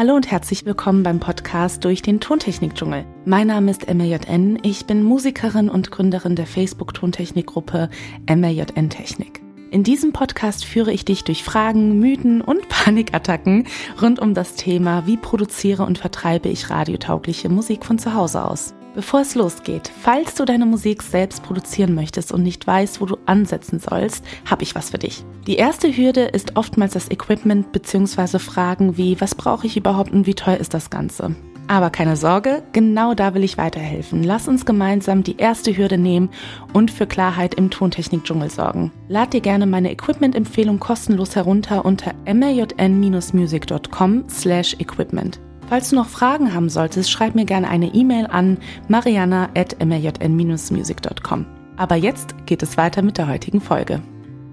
Hallo und herzlich willkommen beim Podcast durch den Tontechnik-Dschungel. Mein Name ist MLJN, ich bin Musikerin und Gründerin der Facebook-Tontechnik-Gruppe MLJN Technik. In diesem Podcast führe ich dich durch Fragen, Mythen und Panikattacken rund um das Thema, wie produziere und vertreibe ich radiotaugliche Musik von zu Hause aus. Bevor es losgeht, falls du deine Musik selbst produzieren möchtest und nicht weißt, wo du ansetzen sollst, habe ich was für dich. Die erste Hürde ist oftmals das Equipment bzw. Fragen wie, was brauche ich überhaupt und wie teuer ist das Ganze? Aber keine Sorge, genau da will ich weiterhelfen. Lass uns gemeinsam die erste Hürde nehmen und für Klarheit im Tontechnik-Dschungel sorgen. Lad dir gerne meine Equipment-Empfehlung kostenlos herunter unter mjn-music.com slash equipment. Falls du noch Fragen haben solltest, schreib mir gerne eine E-Mail an mariana.mjn-music.com. Aber jetzt geht es weiter mit der heutigen Folge.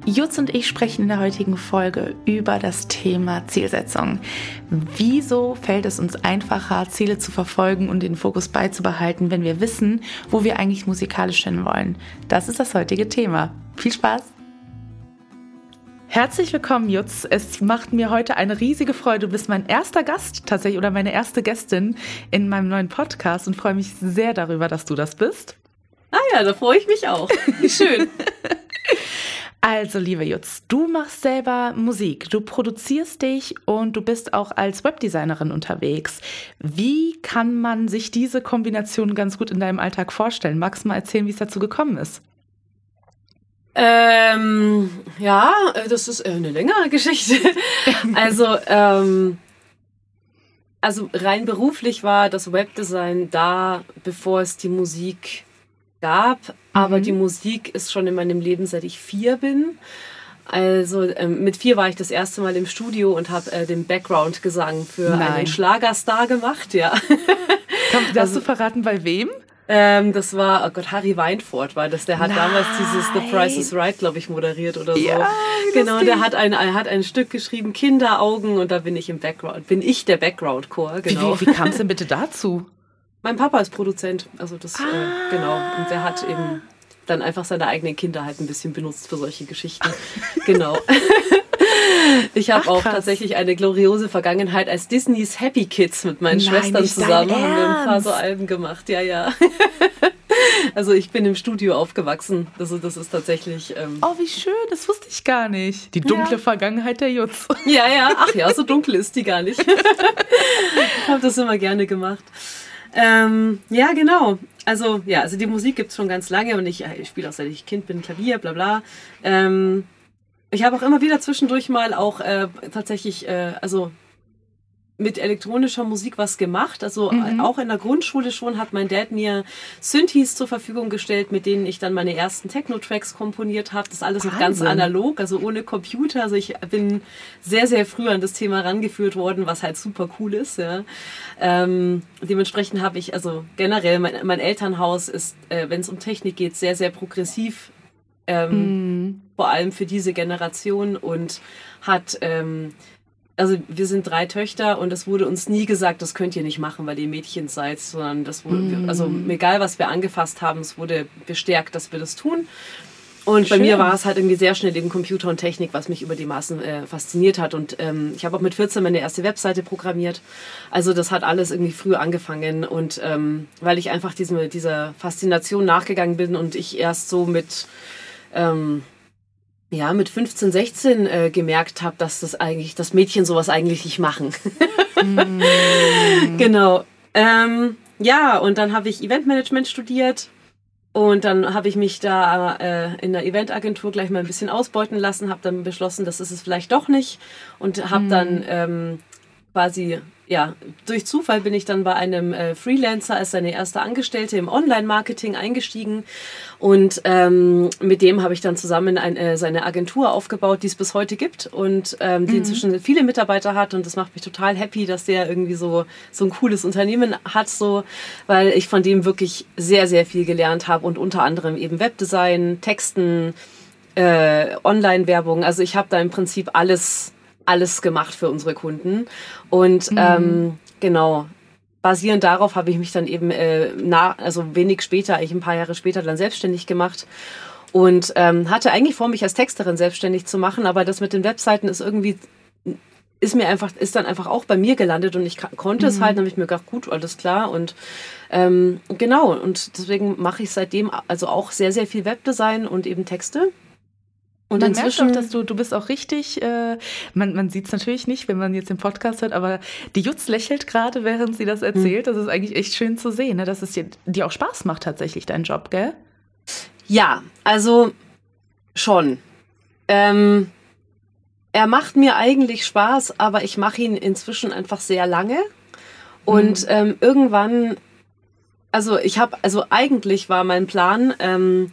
Jutz und ich sprechen in der heutigen Folge über das Thema Zielsetzung. Wieso fällt es uns einfacher, Ziele zu verfolgen und den Fokus beizubehalten, wenn wir wissen, wo wir eigentlich musikalisch hin wollen? Das ist das heutige Thema. Viel Spaß! Herzlich willkommen, Jutz. Es macht mir heute eine riesige Freude. Du bist mein erster Gast tatsächlich oder meine erste Gästin in meinem neuen Podcast und freue mich sehr darüber, dass du das bist. Ah ja, da freue ich mich auch. Wie schön. Also, liebe Jutz, du machst selber Musik, du produzierst dich und du bist auch als Webdesignerin unterwegs. Wie kann man sich diese Kombination ganz gut in deinem Alltag vorstellen? Magst du mal erzählen, wie es dazu gekommen ist? Ähm, ja, äh, das ist äh, eine längere Geschichte. also, ähm, also rein beruflich war das Webdesign da, bevor es die Musik gab. Aber mhm. die Musik ist schon in meinem Leben, seit ich vier bin. Also ähm, mit vier war ich das erste Mal im Studio und habe äh, den Background-Gesang für Nein. einen Schlagerstar gemacht, ja. Darfst also, du verraten, bei wem? Ähm, das war, oh Gott, Harry Weinfurt war das. Der hat Nein. damals dieses The Price is Right, glaube ich, moderiert oder so. Ja, genau, der hat ein, er hat ein Stück geschrieben, Kinderaugen, und da bin ich im Background, bin ich der Background-Chor, genau. Wie, wie, wie kam es denn bitte dazu? Mein Papa ist Produzent, also das, äh, ah. äh, genau. Und der hat eben dann einfach seine eigenen Kinder halt ein bisschen benutzt für solche Geschichten. genau. Ich habe auch tatsächlich eine gloriose Vergangenheit als Disneys Happy Kids mit meinen Nein, Schwestern zusammen. Haben wir ein paar so Alben gemacht, ja, ja. Also ich bin im Studio aufgewachsen. Also das ist tatsächlich. Ähm oh, wie schön, das wusste ich gar nicht. Die dunkle ja. Vergangenheit der Jutz. Ja, ja, ach ja, so dunkel ist die gar nicht. ich habe das immer gerne gemacht. Ähm, ja, genau. Also ja, also die Musik gibt es schon ganz lange und ich, ich spiele auch seit ich Kind bin Klavier, bla bla. Ähm, ich habe auch immer wieder zwischendurch mal auch äh, tatsächlich, äh, also mit elektronischer Musik was gemacht. Also mhm. auch in der Grundschule schon hat mein Dad mir Synthes zur Verfügung gestellt, mit denen ich dann meine ersten Techno-Tracks komponiert habe. Das ist alles noch ganz analog, also ohne Computer. Also ich bin sehr, sehr früh an das Thema rangeführt worden, was halt super cool ist. Ja. Ähm, dementsprechend habe ich, also generell, mein, mein Elternhaus ist, äh, wenn es um Technik geht, sehr, sehr progressiv. Ähm, mhm. Vor allem für diese Generation und hat ähm, also wir sind drei Töchter und es wurde uns nie gesagt, das könnt ihr nicht machen, weil ihr Mädchen seid, sondern das wurde, mm. also egal was wir angefasst haben, es wurde bestärkt, dass wir das tun. Und Schön. bei mir war es halt irgendwie sehr schnell eben Computer und Technik, was mich über die Maßen äh, fasziniert hat. Und ähm, ich habe auch mit 14 meine erste Webseite programmiert. Also das hat alles irgendwie früh angefangen. Und ähm, weil ich einfach diesem, dieser Faszination nachgegangen bin und ich erst so mit ähm, ja, mit 15, 16 äh, gemerkt habe, dass das eigentlich, dass Mädchen sowas eigentlich nicht machen. mm. Genau. Ähm, ja, und dann habe ich Eventmanagement studiert und dann habe ich mich da äh, in der Eventagentur gleich mal ein bisschen ausbeuten lassen, habe dann beschlossen, das ist es vielleicht doch nicht und habe mm. dann ähm, quasi ja, durch Zufall bin ich dann bei einem äh, Freelancer als seine erste Angestellte im Online-Marketing eingestiegen und ähm, mit dem habe ich dann zusammen ein, äh, seine Agentur aufgebaut, die es bis heute gibt und ähm, die mhm. inzwischen viele Mitarbeiter hat und das macht mich total happy, dass der irgendwie so so ein cooles Unternehmen hat, so, weil ich von dem wirklich sehr sehr viel gelernt habe und unter anderem eben Webdesign, Texten, äh, Online-Werbung. Also ich habe da im Prinzip alles alles gemacht für unsere Kunden. Und mhm. ähm, genau, basierend darauf habe ich mich dann eben äh, na, also wenig später, eigentlich ein paar Jahre später dann selbstständig gemacht und ähm, hatte eigentlich vor, mich als Texterin selbstständig zu machen, aber das mit den Webseiten ist irgendwie ist mir einfach, ist dann einfach auch bei mir gelandet und ich konnte mhm. es halt, dann habe ich mir gedacht, gut, alles klar und ähm, genau und deswegen mache ich seitdem also auch sehr, sehr viel Webdesign und eben Texte. Und man inzwischen, merkt auch, dass du, du bist auch richtig, äh, man, man sieht es natürlich nicht, wenn man jetzt den Podcast hört, aber die Jutz lächelt gerade, während sie das erzählt. Hm. Das ist eigentlich echt schön zu sehen, ne? dass es dir, dir auch Spaß macht tatsächlich, dein Job, gell? Ja, also schon. Ähm, er macht mir eigentlich Spaß, aber ich mache ihn inzwischen einfach sehr lange. Und mhm. ähm, irgendwann, also ich habe, also eigentlich war mein Plan, ähm,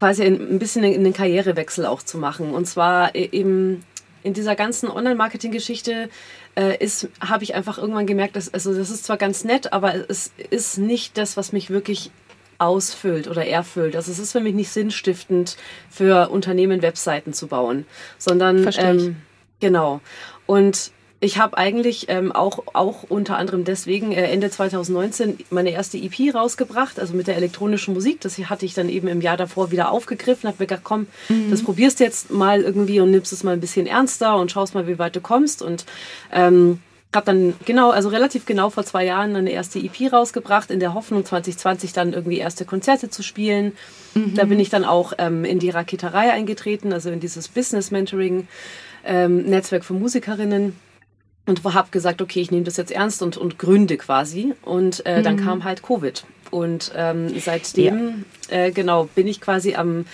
quasi ein bisschen in den Karrierewechsel auch zu machen. Und zwar e-, eben in dieser ganzen Online-Marketing-Geschichte äh, ist, habe ich einfach irgendwann gemerkt, dass, also das ist zwar ganz nett, aber es ist nicht das, was mich wirklich ausfüllt oder erfüllt. Also es ist für mich nicht sinnstiftend, für Unternehmen Webseiten zu bauen, sondern ähm, genau. Und ich habe eigentlich ähm, auch, auch unter anderem deswegen äh, Ende 2019 meine erste EP rausgebracht, also mit der elektronischen Musik. Das hatte ich dann eben im Jahr davor wieder aufgegriffen, habe mir gedacht, komm, mhm. das probierst jetzt mal irgendwie und nimmst es mal ein bisschen ernster und schaust mal, wie weit du kommst. Und ähm, habe dann genau, also relativ genau vor zwei Jahren eine erste EP rausgebracht, in der Hoffnung 2020 dann irgendwie erste Konzerte zu spielen. Mhm. Da bin ich dann auch ähm, in die Raketerei eingetreten, also in dieses Business Mentoring ähm, Netzwerk für Musikerinnen und habe gesagt, okay, ich nehme das jetzt ernst und, und gründe quasi. Und äh, mhm. dann kam halt Covid. Und ähm, seitdem, ja. äh, genau, bin ich quasi am,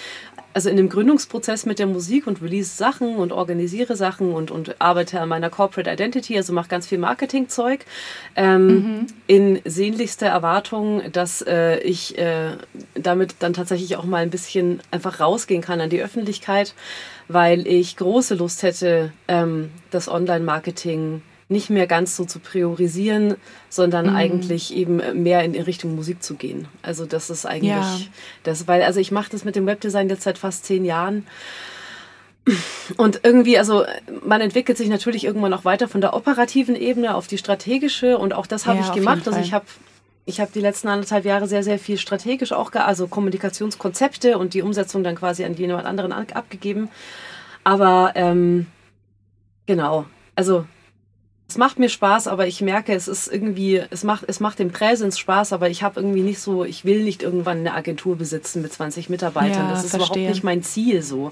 also in dem Gründungsprozess mit der Musik und release Sachen und organisiere Sachen und, und arbeite an meiner Corporate Identity, also mache ganz viel Marketingzeug, ähm, mhm. in sehnlichster Erwartung, dass äh, ich äh, damit dann tatsächlich auch mal ein bisschen einfach rausgehen kann an die Öffentlichkeit, weil ich große Lust hätte, ähm, das Online-Marketing nicht mehr ganz so zu priorisieren, sondern mhm. eigentlich eben mehr in Richtung Musik zu gehen. Also das ist eigentlich ja. das, weil also ich mache das mit dem Webdesign jetzt seit fast zehn Jahren. Und irgendwie, also man entwickelt sich natürlich irgendwann auch weiter von der operativen Ebene auf die strategische und auch das habe ja, ich gemacht. Also ich habe ich habe die letzten anderthalb Jahre sehr, sehr viel strategisch auch, also Kommunikationskonzepte und die Umsetzung dann quasi an jemand anderen abgegeben. Aber ähm, genau, also es macht mir Spaß, aber ich merke, es ist irgendwie, es macht, es macht dem Präsens Spaß, aber ich habe irgendwie nicht so, ich will nicht irgendwann eine Agentur besitzen mit 20 Mitarbeitern. Ja, das ist verstehe. überhaupt nicht mein Ziel so.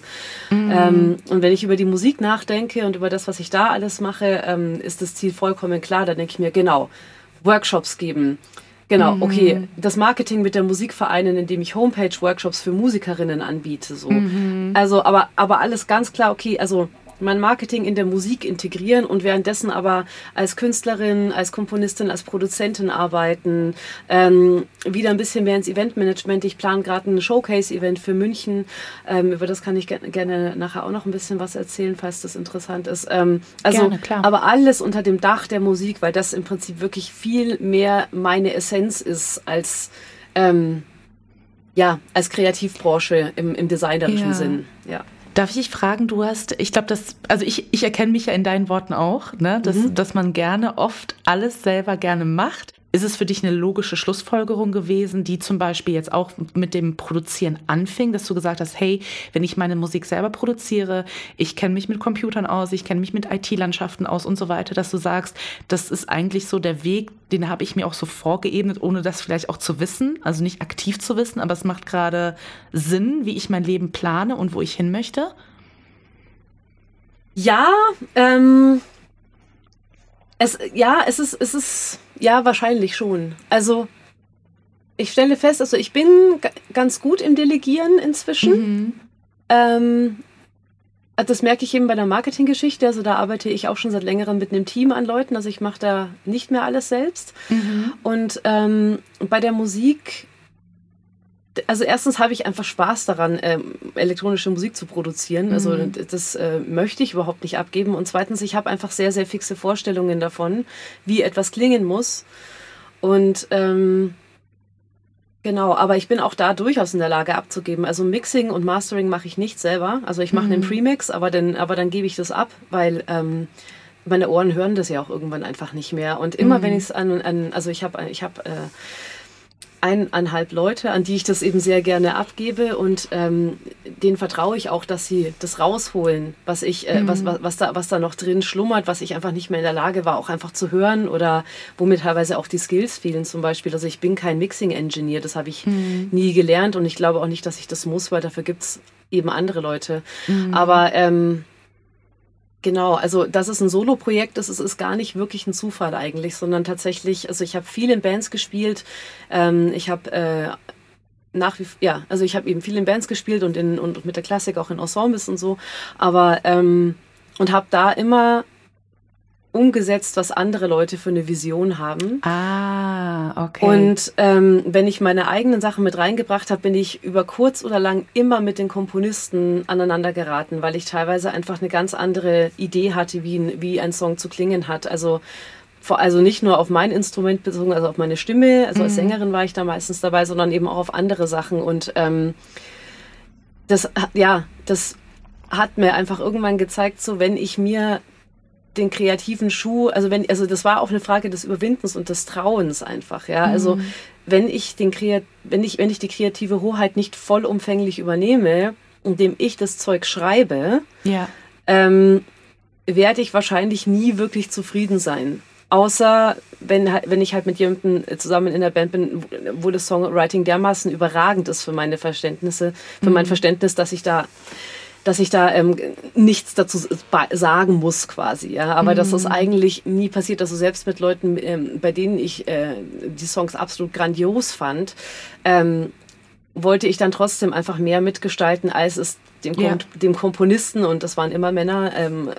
Mhm. Ähm, und wenn ich über die Musik nachdenke und über das, was ich da alles mache, ähm, ist das Ziel vollkommen klar. Da denke ich mir, genau, Workshops geben. Genau, mhm. okay, das Marketing mit der Musik vereinen, indem ich Homepage-Workshops für Musikerinnen anbiete. So. Mhm. Also, aber, aber alles ganz klar, okay, also mein Marketing in der Musik integrieren und währenddessen aber als Künstlerin, als Komponistin, als Produzentin arbeiten, ähm, wieder ein bisschen mehr ins Eventmanagement. Ich plane gerade ein Showcase-Event für München. Ähm, über das kann ich ge gerne nachher auch noch ein bisschen was erzählen, falls das interessant ist. Ähm, also, gerne, klar. aber alles unter dem Dach der Musik, weil das im Prinzip wirklich viel mehr meine Essenz ist als ähm, ja, als Kreativbranche im, im designerischen ja. Sinn. Ja. Darf ich dich fragen, du hast, ich glaube, das, also ich, ich erkenne mich ja in deinen Worten auch, ne, dass, mhm. dass man gerne oft alles selber gerne macht. Ist es für dich eine logische Schlussfolgerung gewesen, die zum Beispiel jetzt auch mit dem Produzieren anfing, dass du gesagt hast, hey, wenn ich meine Musik selber produziere, ich kenne mich mit Computern aus, ich kenne mich mit IT-Landschaften aus und so weiter, dass du sagst, das ist eigentlich so der Weg, den habe ich mir auch so vorgeebnet, ohne das vielleicht auch zu wissen, also nicht aktiv zu wissen, aber es macht gerade Sinn, wie ich mein Leben plane und wo ich hin möchte? Ja, ähm, es, ja, es ist, es ist, ja, wahrscheinlich schon. Also, ich stelle fest, also ich bin ganz gut im Delegieren inzwischen. Mhm. Ähm, das merke ich eben bei der Marketinggeschichte. Also da arbeite ich auch schon seit längerem mit einem Team an Leuten. Also ich mache da nicht mehr alles selbst. Mhm. Und ähm, bei der Musik also erstens habe ich einfach Spaß daran, ähm, elektronische Musik zu produzieren. Also mhm. das äh, möchte ich überhaupt nicht abgeben. Und zweitens, ich habe einfach sehr, sehr fixe Vorstellungen davon, wie etwas klingen muss. Und ähm, genau, aber ich bin auch da durchaus in der Lage abzugeben. Also Mixing und Mastering mache ich nicht selber. Also ich mache mhm. einen Premix, aber dann, aber dann gebe ich das ab, weil ähm, meine Ohren hören das ja auch irgendwann einfach nicht mehr. Und immer mhm. wenn ich es an, an, also ich habe, ich habe äh, eineinhalb Leute, an die ich das eben sehr gerne abgebe und ähm, denen vertraue ich auch, dass sie das rausholen, was ich, äh, mhm. was, was, was, da, was da noch drin schlummert, was ich einfach nicht mehr in der Lage war, auch einfach zu hören oder wo mir teilweise auch die Skills fehlen zum Beispiel. Also ich bin kein Mixing-Engineer, das habe ich mhm. nie gelernt und ich glaube auch nicht, dass ich das muss, weil dafür gibt es eben andere Leute. Mhm. Aber ähm, Genau, also dass es ein Solo-Projekt ist, es ist gar nicht wirklich ein Zufall eigentlich, sondern tatsächlich, also ich habe viel in Bands gespielt, ähm, ich habe äh, nach wie ja, also ich habe eben viel in Bands gespielt und in und mit der Klassik auch in Ensembles und so, aber ähm, und habe da immer umgesetzt, was andere Leute für eine Vision haben. Ah, okay. Und ähm, wenn ich meine eigenen Sachen mit reingebracht habe, bin ich über kurz oder lang immer mit den Komponisten aneinander geraten, weil ich teilweise einfach eine ganz andere Idee hatte, wie, wie ein Song zu klingen hat. Also also nicht nur auf mein Instrument bezogen, also auf meine Stimme, also als mhm. Sängerin war ich da meistens dabei, sondern eben auch auf andere Sachen. Und ähm, das, ja, das hat mir einfach irgendwann gezeigt, so wenn ich mir den kreativen Schuh, also wenn, also das war auch eine Frage des Überwindens und des Trauens einfach, ja. Also mhm. wenn ich den Kreat, wenn ich, wenn ich die kreative Hoheit nicht vollumfänglich übernehme, indem ich das Zeug schreibe, ja. ähm, werde ich wahrscheinlich nie wirklich zufrieden sein. Außer wenn, wenn ich halt mit jemandem zusammen in der Band bin, wo das Songwriting dermaßen überragend ist für meine Verständnisse, für mhm. mein Verständnis, dass ich da dass ich da ähm, nichts dazu sagen muss quasi. Ja? Aber mhm. das ist eigentlich nie passiert. Also selbst mit Leuten, ähm, bei denen ich äh, die Songs absolut grandios fand, ähm, wollte ich dann trotzdem einfach mehr mitgestalten, als es dem, Kom ja. dem Komponisten, und das waren immer Männer, ähm,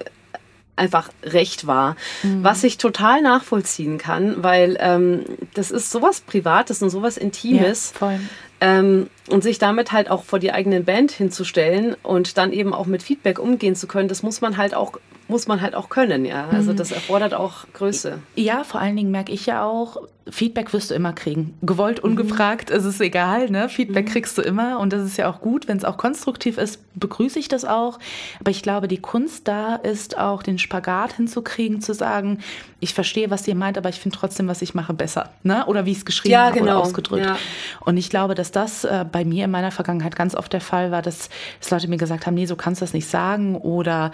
einfach recht war. Mhm. Was ich total nachvollziehen kann, weil ähm, das ist sowas Privates und sowas Intimes. Ja, voll. Ähm, und sich damit halt auch vor die eigenen Band hinzustellen und dann eben auch mit Feedback umgehen zu können, das muss man halt auch muss man halt auch können, ja. Also mhm. das erfordert auch Größe. Ja, vor allen Dingen merke ich ja auch, Feedback wirst du immer kriegen. Gewollt, mhm. ungefragt, mhm. es ist egal, ne? Feedback mhm. kriegst du immer und das ist ja auch gut. Wenn es auch konstruktiv ist, begrüße ich das auch. Aber ich glaube, die Kunst da ist auch, den Spagat hinzukriegen, zu sagen, ich verstehe, was ihr meint, aber ich finde trotzdem, was ich mache, besser. Ne? Oder wie ich es geschrieben ja, habe genau. oder ausgedrückt. Ja. Und ich glaube, dass das äh, bei mir in meiner Vergangenheit ganz oft der Fall war, dass, dass Leute mir gesagt haben, nee, so kannst du das nicht sagen oder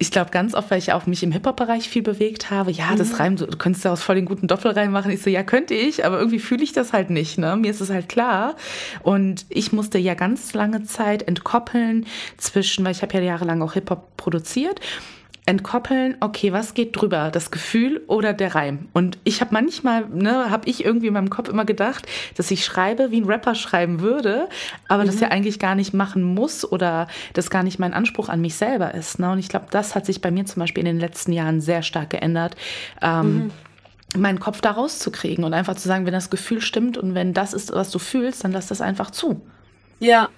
ich glaube ganz oft, weil ich auch mich im Hip-Hop-Bereich viel bewegt habe, ja, das mhm. Reim, du könntest daraus voll den guten Doppelreim machen. Ich so, ja, könnte ich, aber irgendwie fühle ich das halt nicht. Ne? Mir ist es halt klar. Und ich musste ja ganz lange Zeit entkoppeln zwischen, weil ich habe ja jahrelang auch Hip-Hop produziert entkoppeln, okay, was geht drüber, das Gefühl oder der Reim? Und ich habe manchmal, ne, habe ich irgendwie in meinem Kopf immer gedacht, dass ich schreibe, wie ein Rapper schreiben würde, aber mhm. das ja eigentlich gar nicht machen muss oder das gar nicht mein Anspruch an mich selber ist. Ne? Und ich glaube, das hat sich bei mir zum Beispiel in den letzten Jahren sehr stark geändert. Ähm, mhm meinen Kopf da rauszukriegen und einfach zu sagen, wenn das Gefühl stimmt und wenn das ist, was du fühlst, dann lass das einfach zu. Ja.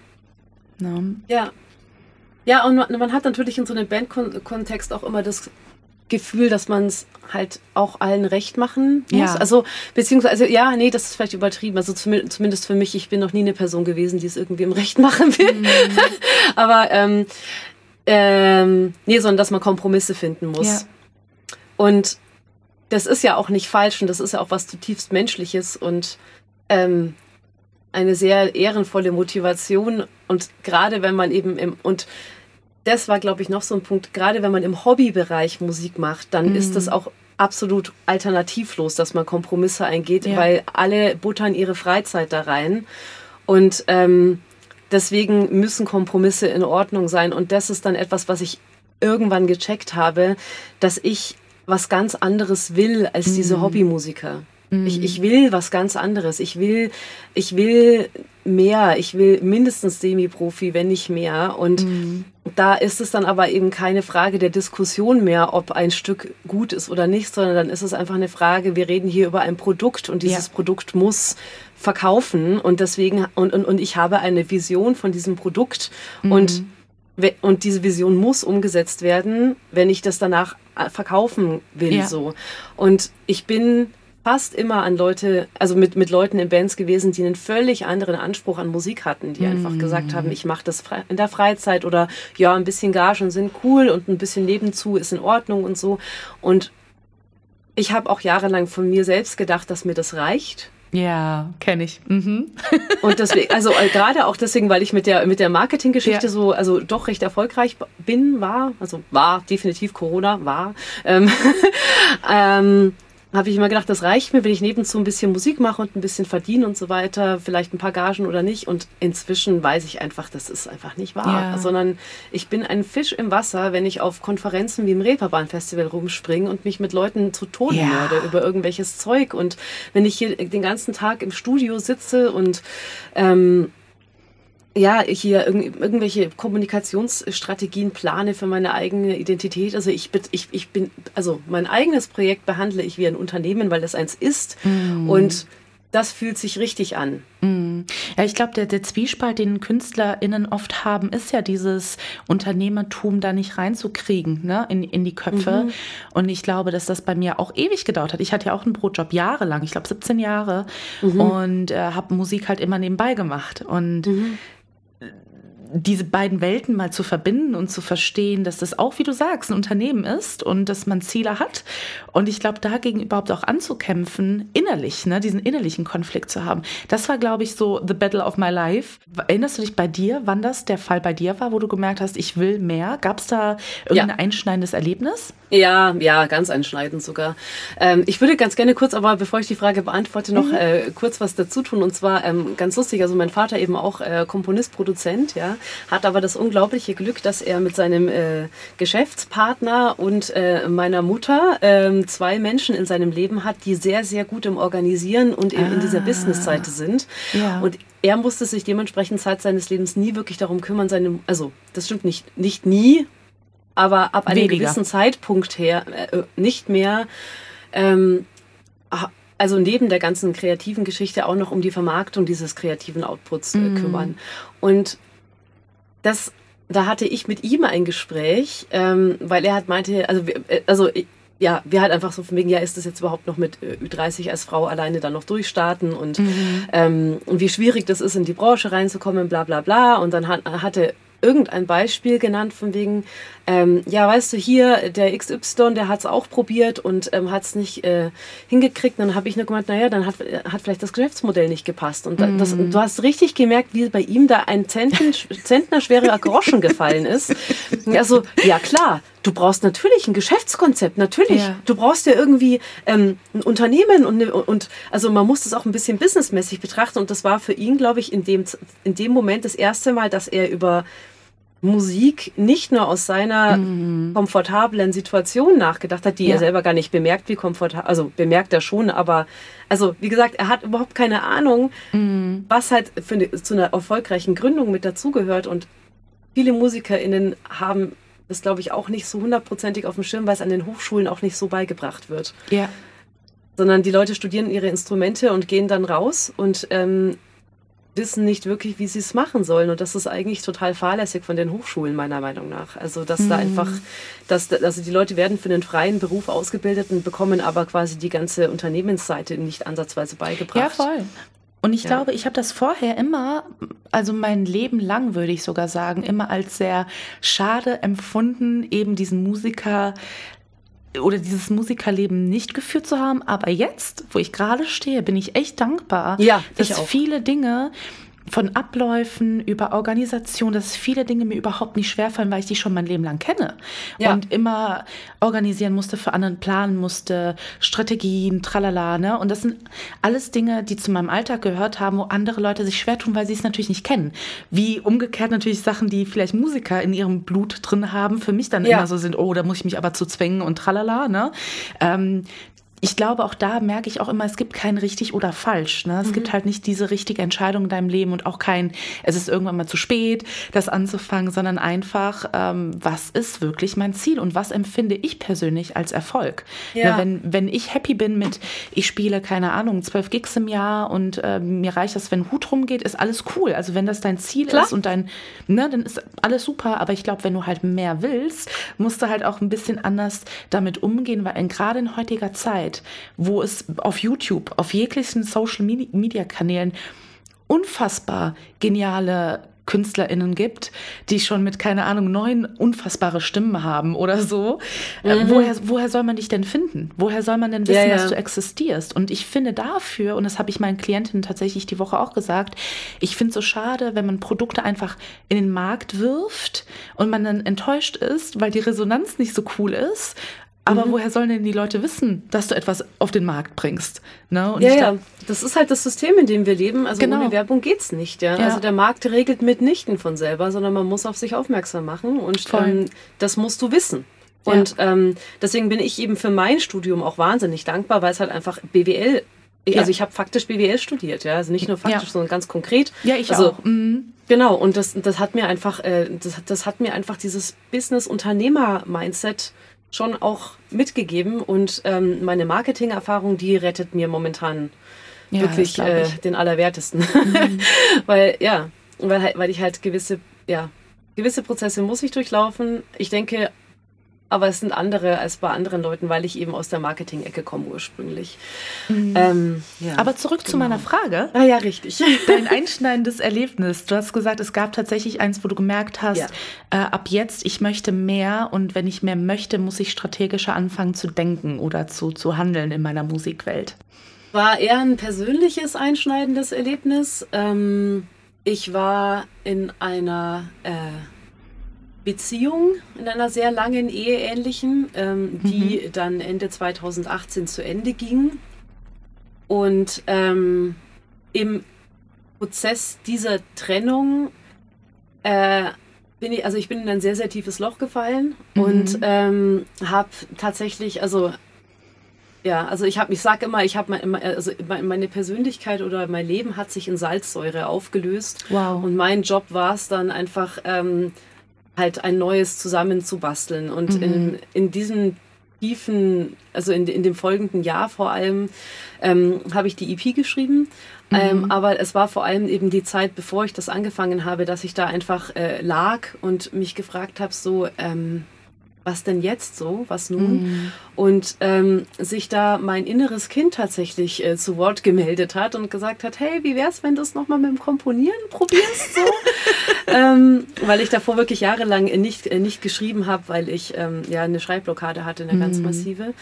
Ne? Ja. Ja, und man hat natürlich in so einem Bandkontext auch immer das Gefühl, dass man es halt auch allen recht machen muss. Ja. Also, beziehungsweise, ja, nee, das ist vielleicht übertrieben. Also zumindest für mich, ich bin noch nie eine Person gewesen, die es irgendwie im Recht machen will. Mhm. Aber ähm, ähm, nee, sondern dass man Kompromisse finden muss. Ja. Und das ist ja auch nicht falsch und das ist ja auch was zutiefst Menschliches und ähm, eine sehr ehrenvolle Motivation und gerade wenn man eben im und das war glaube ich noch so ein Punkt, gerade wenn man im Hobbybereich Musik macht, dann mhm. ist das auch absolut alternativlos, dass man Kompromisse eingeht, ja. weil alle buttern ihre Freizeit da rein und ähm, deswegen müssen Kompromisse in Ordnung sein und das ist dann etwas, was ich irgendwann gecheckt habe, dass ich was ganz anderes will als mhm. diese Hobbymusiker. Mhm. Ich, ich will was ganz anderes. Ich will, ich will mehr. Ich will mindestens Semi-Profi, wenn nicht mehr. Und mhm. Da ist es dann aber eben keine Frage der Diskussion mehr, ob ein Stück gut ist oder nicht, sondern dann ist es einfach eine Frage, wir reden hier über ein Produkt und dieses ja. Produkt muss verkaufen und deswegen und, und, und ich habe eine Vision von diesem Produkt mhm. und und diese Vision muss umgesetzt werden, wenn ich das danach äh, verkaufen will, ja. so. Und ich bin fast immer an Leute, also mit, mit Leuten in Bands gewesen, die einen völlig anderen Anspruch an Musik hatten, die mm. einfach gesagt haben, ich mache das in der Freizeit oder ja, ein bisschen Gagen sind cool und ein bisschen nebenzu ist in Ordnung und so. Und ich habe auch jahrelang von mir selbst gedacht, dass mir das reicht. Ja, kenne ich. Mhm. Und deswegen, also äh, gerade auch deswegen, weil ich mit der, mit der Marketinggeschichte ja. so, also doch recht erfolgreich bin, war, also war definitiv Corona, war. Ähm, ähm, habe ich immer gedacht, das reicht mir, wenn ich nebenzu ein bisschen Musik mache und ein bisschen verdiene und so weiter, vielleicht ein paar Gagen oder nicht. Und inzwischen weiß ich einfach, das ist einfach nicht wahr. Ja. Sondern ich bin ein Fisch im Wasser, wenn ich auf Konferenzen wie im Reeperbahn-Festival rumspringe und mich mit Leuten zu Tode ja. morde über irgendwelches Zeug. Und wenn ich hier den ganzen Tag im Studio sitze und ähm, ja, hier irg irgendwelche Kommunikationsstrategien plane für meine eigene Identität. Also ich, ich, ich bin, also mein eigenes Projekt behandle ich wie ein Unternehmen, weil das eins ist. Mm. Und das fühlt sich richtig an. Mm. Ja, ich glaube, der, der Zwiespalt, den KünstlerInnen oft haben, ist ja dieses Unternehmertum da nicht reinzukriegen, ne, in, in die Köpfe. Mhm. Und ich glaube, dass das bei mir auch ewig gedauert hat. Ich hatte ja auch einen Brotjob jahrelang, ich glaube 17 Jahre, mhm. und äh, habe Musik halt immer nebenbei gemacht. Und mhm diese beiden Welten mal zu verbinden und zu verstehen, dass das auch, wie du sagst, ein Unternehmen ist und dass man Ziele hat. Und ich glaube, dagegen überhaupt auch anzukämpfen, innerlich, ne, diesen innerlichen Konflikt zu haben, das war, glaube ich, so the battle of my life. Erinnerst du dich bei dir, wann das der Fall bei dir war, wo du gemerkt hast, ich will mehr? Gab es da irgendein ja. einschneidendes Erlebnis? Ja, ja, ganz einschneidend sogar. Ähm, ich würde ganz gerne kurz, aber bevor ich die Frage beantworte, noch mhm. äh, kurz was dazu tun. Und zwar ähm, ganz lustig, also mein Vater eben auch äh, Komponist, Produzent, ja, hat aber das unglaubliche Glück, dass er mit seinem äh, Geschäftspartner und äh, meiner Mutter ähm, zwei Menschen in seinem Leben hat, die sehr, sehr gut im Organisieren und ah. in dieser Business-Seite sind. Ja. Und er musste sich dementsprechend Zeit seines Lebens nie wirklich darum kümmern, seine, also das stimmt nicht, nicht nie, aber ab einem Weniger. gewissen Zeitpunkt her äh, nicht mehr. Ähm, also neben der ganzen kreativen Geschichte auch noch um die Vermarktung dieses kreativen Outputs äh, mm. kümmern. Und das, da hatte ich mit ihm ein Gespräch, ähm, weil er hat meinte, also, äh, also ja, wir halt einfach so von wegen, ja, ist das jetzt überhaupt noch mit äh, Ü30 als Frau alleine dann noch durchstarten und mhm. ähm, wie schwierig das ist, in die Branche reinzukommen, bla bla bla. Und dann hat, hatte irgendein Beispiel genannt von wegen, ähm, ja, weißt du, hier, der XY, der hat es auch probiert und ähm, hat es nicht äh, hingekriegt. Und dann habe ich nur gemeint, naja, dann hat, hat vielleicht das Geschäftsmodell nicht gepasst. Und mhm. das, du hast richtig gemerkt, wie bei ihm da ein Zentner, Zentner schwerer Groschen gefallen ist. Also, ja klar, du brauchst natürlich ein Geschäftskonzept, natürlich. Ja. Du brauchst ja irgendwie ähm, ein Unternehmen und, und also man muss das auch ein bisschen businessmäßig betrachten. Und das war für ihn, glaube ich, in dem, in dem Moment das erste Mal, dass er über Musik nicht nur aus seiner mhm. komfortablen Situation nachgedacht hat, die ja. er selber gar nicht bemerkt, wie komfortabel, also bemerkt er schon, aber also wie gesagt, er hat überhaupt keine Ahnung, mhm. was halt für eine, zu einer erfolgreichen Gründung mit dazugehört und viele MusikerInnen haben das, glaube ich, auch nicht so hundertprozentig auf dem Schirm, weil es an den Hochschulen auch nicht so beigebracht wird. Ja. Sondern die Leute studieren ihre Instrumente und gehen dann raus und ähm, wissen nicht wirklich, wie sie es machen sollen. Und das ist eigentlich total fahrlässig von den Hochschulen, meiner Meinung nach. Also, dass mhm. da einfach, dass, also die Leute werden für den freien Beruf ausgebildet und bekommen aber quasi die ganze Unternehmensseite nicht ansatzweise beigebracht. Ja, voll. Und ich ja. glaube, ich habe das vorher immer, also mein Leben lang würde ich sogar sagen, immer als sehr schade empfunden, eben diesen Musiker oder dieses Musikerleben nicht geführt zu haben. Aber jetzt, wo ich gerade stehe, bin ich echt dankbar, ja, dass viele Dinge von Abläufen über Organisation, dass viele Dinge mir überhaupt nicht schwerfallen, weil ich die schon mein Leben lang kenne. Ja. Und immer organisieren musste, für anderen planen musste, Strategien, tralala. Ne? Und das sind alles Dinge, die zu meinem Alltag gehört haben, wo andere Leute sich schwer tun, weil sie es natürlich nicht kennen. Wie umgekehrt natürlich Sachen, die vielleicht Musiker in ihrem Blut drin haben, für mich dann ja. immer so sind, oh, da muss ich mich aber zu zwängen und tralala. Ne? Ähm, ich glaube, auch da merke ich auch immer, es gibt kein richtig oder falsch. Ne? Es mhm. gibt halt nicht diese richtige Entscheidung in deinem Leben und auch kein, es ist irgendwann mal zu spät, das anzufangen, sondern einfach, ähm, was ist wirklich mein Ziel und was empfinde ich persönlich als Erfolg? Ja. Ne, wenn, wenn ich happy bin mit, ich spiele, keine Ahnung, zwölf Gigs im Jahr und äh, mir reicht das, wenn Hut rumgeht, ist alles cool. Also wenn das dein Ziel Klar. ist und dein, ne, dann ist alles super. Aber ich glaube, wenn du halt mehr willst, musst du halt auch ein bisschen anders damit umgehen, weil gerade in heutiger Zeit, Zeit, wo es auf YouTube, auf jeglichen Social Media Kanälen unfassbar geniale KünstlerInnen gibt, die schon mit, keine Ahnung, neun unfassbare Stimmen haben oder so. Äh, mhm. woher, woher soll man dich denn finden? Woher soll man denn wissen, ja, ja. dass du existierst? Und ich finde dafür, und das habe ich meinen Klientinnen tatsächlich die Woche auch gesagt, ich finde es so schade, wenn man Produkte einfach in den Markt wirft und man dann enttäuscht ist, weil die Resonanz nicht so cool ist aber mhm. woher sollen denn die Leute wissen, dass du etwas auf den Markt bringst? Ne? ja, ja, das ist halt das System, in dem wir leben. Also genau. ohne Werbung geht's nicht. Ja? ja? Also der Markt regelt mitnichten von selber, sondern man muss auf sich aufmerksam machen und ähm, das musst du wissen. Und ja. ähm, deswegen bin ich eben für mein Studium auch wahnsinnig dankbar, weil es halt einfach BWL ja. Also ich habe faktisch BWL studiert, ja, also nicht nur faktisch, ja. sondern ganz konkret. Ja, ich also, auch. Mhm. Genau, und das, das hat mir einfach, äh, das, das hat mir einfach dieses Business-Unternehmer-Mindset schon auch mitgegeben und ähm, meine Marketing-Erfahrung, die rettet mir momentan ja, wirklich äh, den Allerwertesten. Mhm. weil, ja, weil, weil ich halt gewisse, ja, gewisse Prozesse muss ich durchlaufen. Ich denke, aber es sind andere als bei anderen Leuten, weil ich eben aus der Marketing-Ecke komme ursprünglich. Mhm. Ähm, ja, aber zurück genau. zu meiner Frage. Ah ja, richtig. Dein einschneidendes Erlebnis. Du hast gesagt, es gab tatsächlich eins, wo du gemerkt hast, ja. äh, ab jetzt, ich möchte mehr und wenn ich mehr möchte, muss ich strategischer anfangen zu denken oder zu, zu handeln in meiner Musikwelt. War eher ein persönliches einschneidendes Erlebnis. Ähm, ich war in einer äh, Beziehung, in einer sehr langen Eheähnlichen, ähm, die mhm. dann Ende 2018 zu Ende ging. Und ähm, im Prozess dieser Trennung äh, bin ich, also ich bin in ein sehr, sehr tiefes Loch gefallen mhm. und ähm, habe tatsächlich, also ja, also ich habe, ich sage immer, ich habe also meine Persönlichkeit oder mein Leben hat sich in Salzsäure aufgelöst. Wow. Und mein Job war es dann einfach, ähm, halt ein neues zusammenzubasteln. Und mhm. in, in diesem tiefen, also in, in dem folgenden Jahr vor allem, ähm, habe ich die EP geschrieben. Mhm. Ähm, aber es war vor allem eben die Zeit, bevor ich das angefangen habe, dass ich da einfach äh, lag und mich gefragt habe, so, ähm, was denn jetzt so, was nun? Mhm. Und ähm, sich da mein inneres Kind tatsächlich äh, zu Wort gemeldet hat und gesagt hat, hey, wie wär's, wenn du es nochmal mit dem Komponieren probierst? So? ähm, weil ich davor wirklich jahrelang nicht, äh, nicht geschrieben habe, weil ich ähm, ja eine Schreibblockade hatte, eine mhm. ganz massive.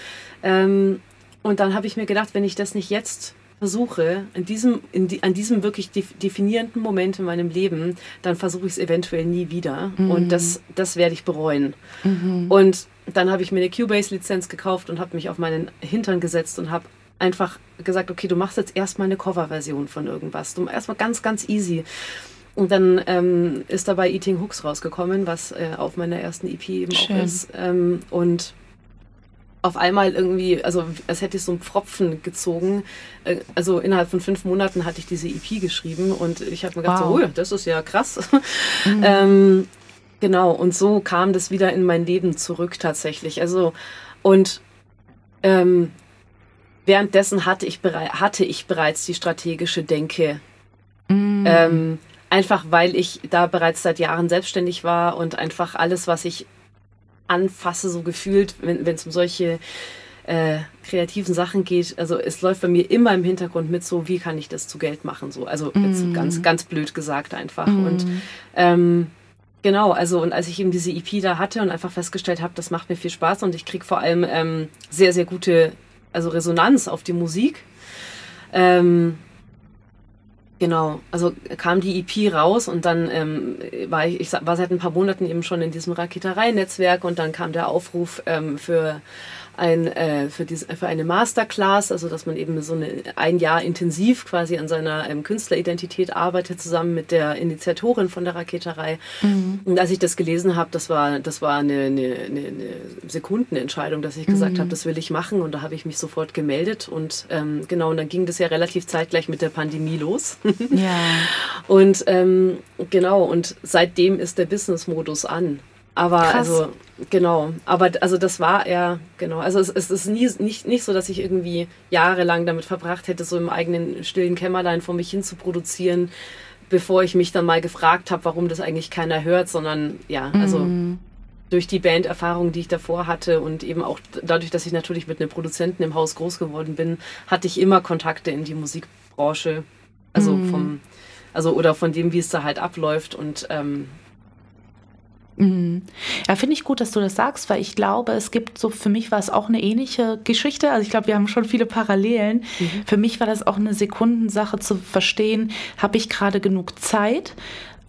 Ähm, und dann habe ich mir gedacht, wenn ich das nicht jetzt versuche, in diesem, in die, an diesem wirklich definierenden Moment in meinem Leben, dann versuche ich es eventuell nie wieder. Mhm. Und das, das werde ich bereuen. Mhm. Und dann habe ich mir eine Cubase-Lizenz gekauft und habe mich auf meinen Hintern gesetzt und habe einfach gesagt, okay, du machst jetzt erstmal eine Coverversion von irgendwas. Du erstmal ganz, ganz easy. Und dann ähm, ist dabei Eating Hooks rausgekommen, was äh, auf meiner ersten EP eben Schön. auch ist. Ähm, und auf einmal irgendwie, also als hätte ich so einen Pfropfen gezogen. Äh, also innerhalb von fünf Monaten hatte ich diese EP geschrieben und ich habe mir gedacht, wow. so, oh, das ist ja krass. Mhm. ähm, genau, und so kam das wieder in mein Leben zurück tatsächlich. Also, und ähm, währenddessen hatte ich, hatte ich bereits die strategische Denke. Mhm. Ähm, einfach weil ich da bereits seit Jahren selbstständig war und einfach alles, was ich anfasse, so gefühlt, wenn es um solche äh, kreativen Sachen geht. Also es läuft bei mir immer im Hintergrund mit so, wie kann ich das zu Geld machen? So, also mm. ganz, ganz blöd gesagt einfach. Mm. Und ähm, genau, also und als ich eben diese EP da hatte und einfach festgestellt habe, das macht mir viel Spaß und ich kriege vor allem ähm, sehr, sehr gute, also Resonanz auf die Musik. Ähm, Genau, also kam die EP raus und dann ähm, war ich, ich war seit ein paar Monaten eben schon in diesem Raketerei-Netzwerk und dann kam der Aufruf ähm, für ein, äh, für, diese, für eine Masterclass, also dass man eben so eine, ein Jahr intensiv quasi an seiner ähm, Künstleridentität arbeitet, zusammen mit der Initiatorin von der Raketerei. Mhm. Und als ich das gelesen habe, das war, das war eine, eine, eine, Sekundenentscheidung, dass ich gesagt mhm. habe, das will ich machen und da habe ich mich sofort gemeldet und ähm, genau, und dann ging das ja relativ zeitgleich mit der Pandemie los. ja. Und ähm, genau, und seitdem ist der Business-Modus an. Aber Krass. also genau, aber also das war eher genau. Also es, es ist nie nicht nicht so, dass ich irgendwie jahrelang damit verbracht hätte, so im eigenen stillen Kämmerlein vor mich hin zu produzieren, bevor ich mich dann mal gefragt habe, warum das eigentlich keiner hört, sondern ja, also mm. durch die Banderfahrung, die ich davor hatte und eben auch dadurch, dass ich natürlich mit einem Produzenten im Haus groß geworden bin, hatte ich immer Kontakte in die Musikbranche, also mm. vom Also oder von dem, wie es da halt abläuft und ähm, Mhm. Ja, finde ich gut, dass du das sagst, weil ich glaube, es gibt so, für mich war es auch eine ähnliche Geschichte. Also ich glaube, wir haben schon viele Parallelen. Mhm. Für mich war das auch eine Sekundensache zu verstehen, habe ich gerade genug Zeit?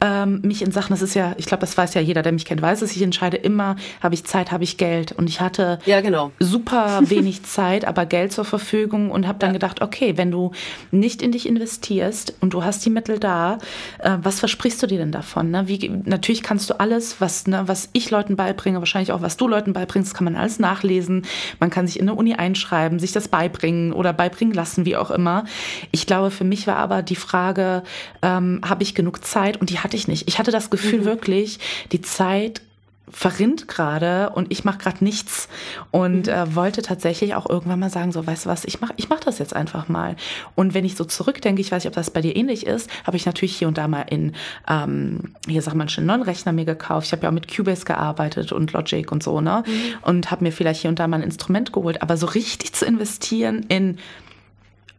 Ähm, mich in Sachen, das ist ja, ich glaube, das weiß ja jeder, der mich kennt, weiß es, ich entscheide immer, habe ich Zeit, habe ich Geld. Und ich hatte ja, genau. super wenig Zeit, aber Geld zur Verfügung und habe dann ja. gedacht, okay, wenn du nicht in dich investierst und du hast die Mittel da, äh, was versprichst du dir denn davon? Ne? Wie, natürlich kannst du alles, was, ne, was ich Leuten beibringe, wahrscheinlich auch was du Leuten beibringst, kann man alles nachlesen. Man kann sich in eine Uni einschreiben, sich das beibringen oder beibringen lassen, wie auch immer. Ich glaube, für mich war aber die Frage, ähm, habe ich genug Zeit? Und die hat hatte ich nicht. Ich hatte das Gefühl mhm. wirklich, die Zeit verrinnt gerade und ich mache gerade nichts und mhm. äh, wollte tatsächlich auch irgendwann mal sagen, so weißt du was, ich mache ich mach das jetzt einfach mal. Und wenn ich so zurückdenke, ich weiß nicht, ob das bei dir ähnlich ist, habe ich natürlich hier und da mal in, ähm, hier sag mal, einen neuen Rechner mir gekauft. Ich habe ja auch mit Cubase gearbeitet und Logic und so, ne? Mhm. Und habe mir vielleicht hier und da mal ein Instrument geholt. Aber so richtig zu investieren in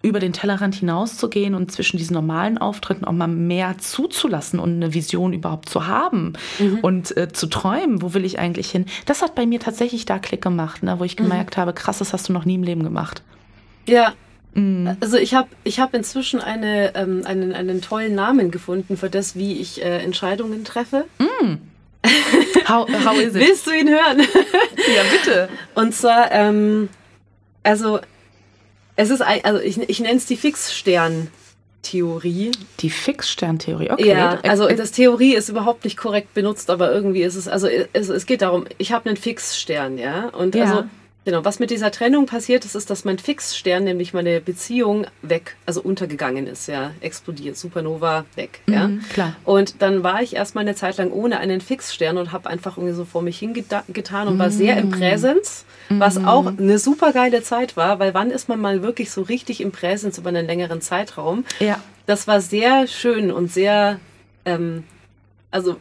über den Tellerrand hinauszugehen und zwischen diesen normalen Auftritten auch mal mehr zuzulassen und eine Vision überhaupt zu haben mhm. und äh, zu träumen, wo will ich eigentlich hin? Das hat bei mir tatsächlich da Klick gemacht, ne, wo ich mhm. gemerkt habe, krass, das hast du noch nie im Leben gemacht. Ja. Mhm. Also ich habe ich hab inzwischen eine, ähm, einen, einen tollen Namen gefunden für das, wie ich äh, Entscheidungen treffe. Mm. How, how is it? Willst du ihn hören? ja, bitte. Und zwar, ähm, also es ist, also ich, ich nenne es die Fixstern-Theorie. Die Fixstern-Theorie, okay. Ja, also das Theorie ist überhaupt nicht korrekt benutzt, aber irgendwie ist es, also es, es geht darum, ich habe einen Fixstern, ja, und ja. also Genau, was mit dieser Trennung passiert ist, ist, dass mein Fixstern, nämlich meine Beziehung, weg, also untergegangen ist, ja, explodiert, Supernova weg, ja. Mhm, klar. Und dann war ich erstmal eine Zeit lang ohne einen Fixstern und habe einfach irgendwie so vor mich hingetan und war sehr im mhm. Präsens, was mhm. auch eine super geile Zeit war, weil wann ist man mal wirklich so richtig im Präsens über einen längeren Zeitraum? Ja. Das war sehr schön und sehr, ähm, also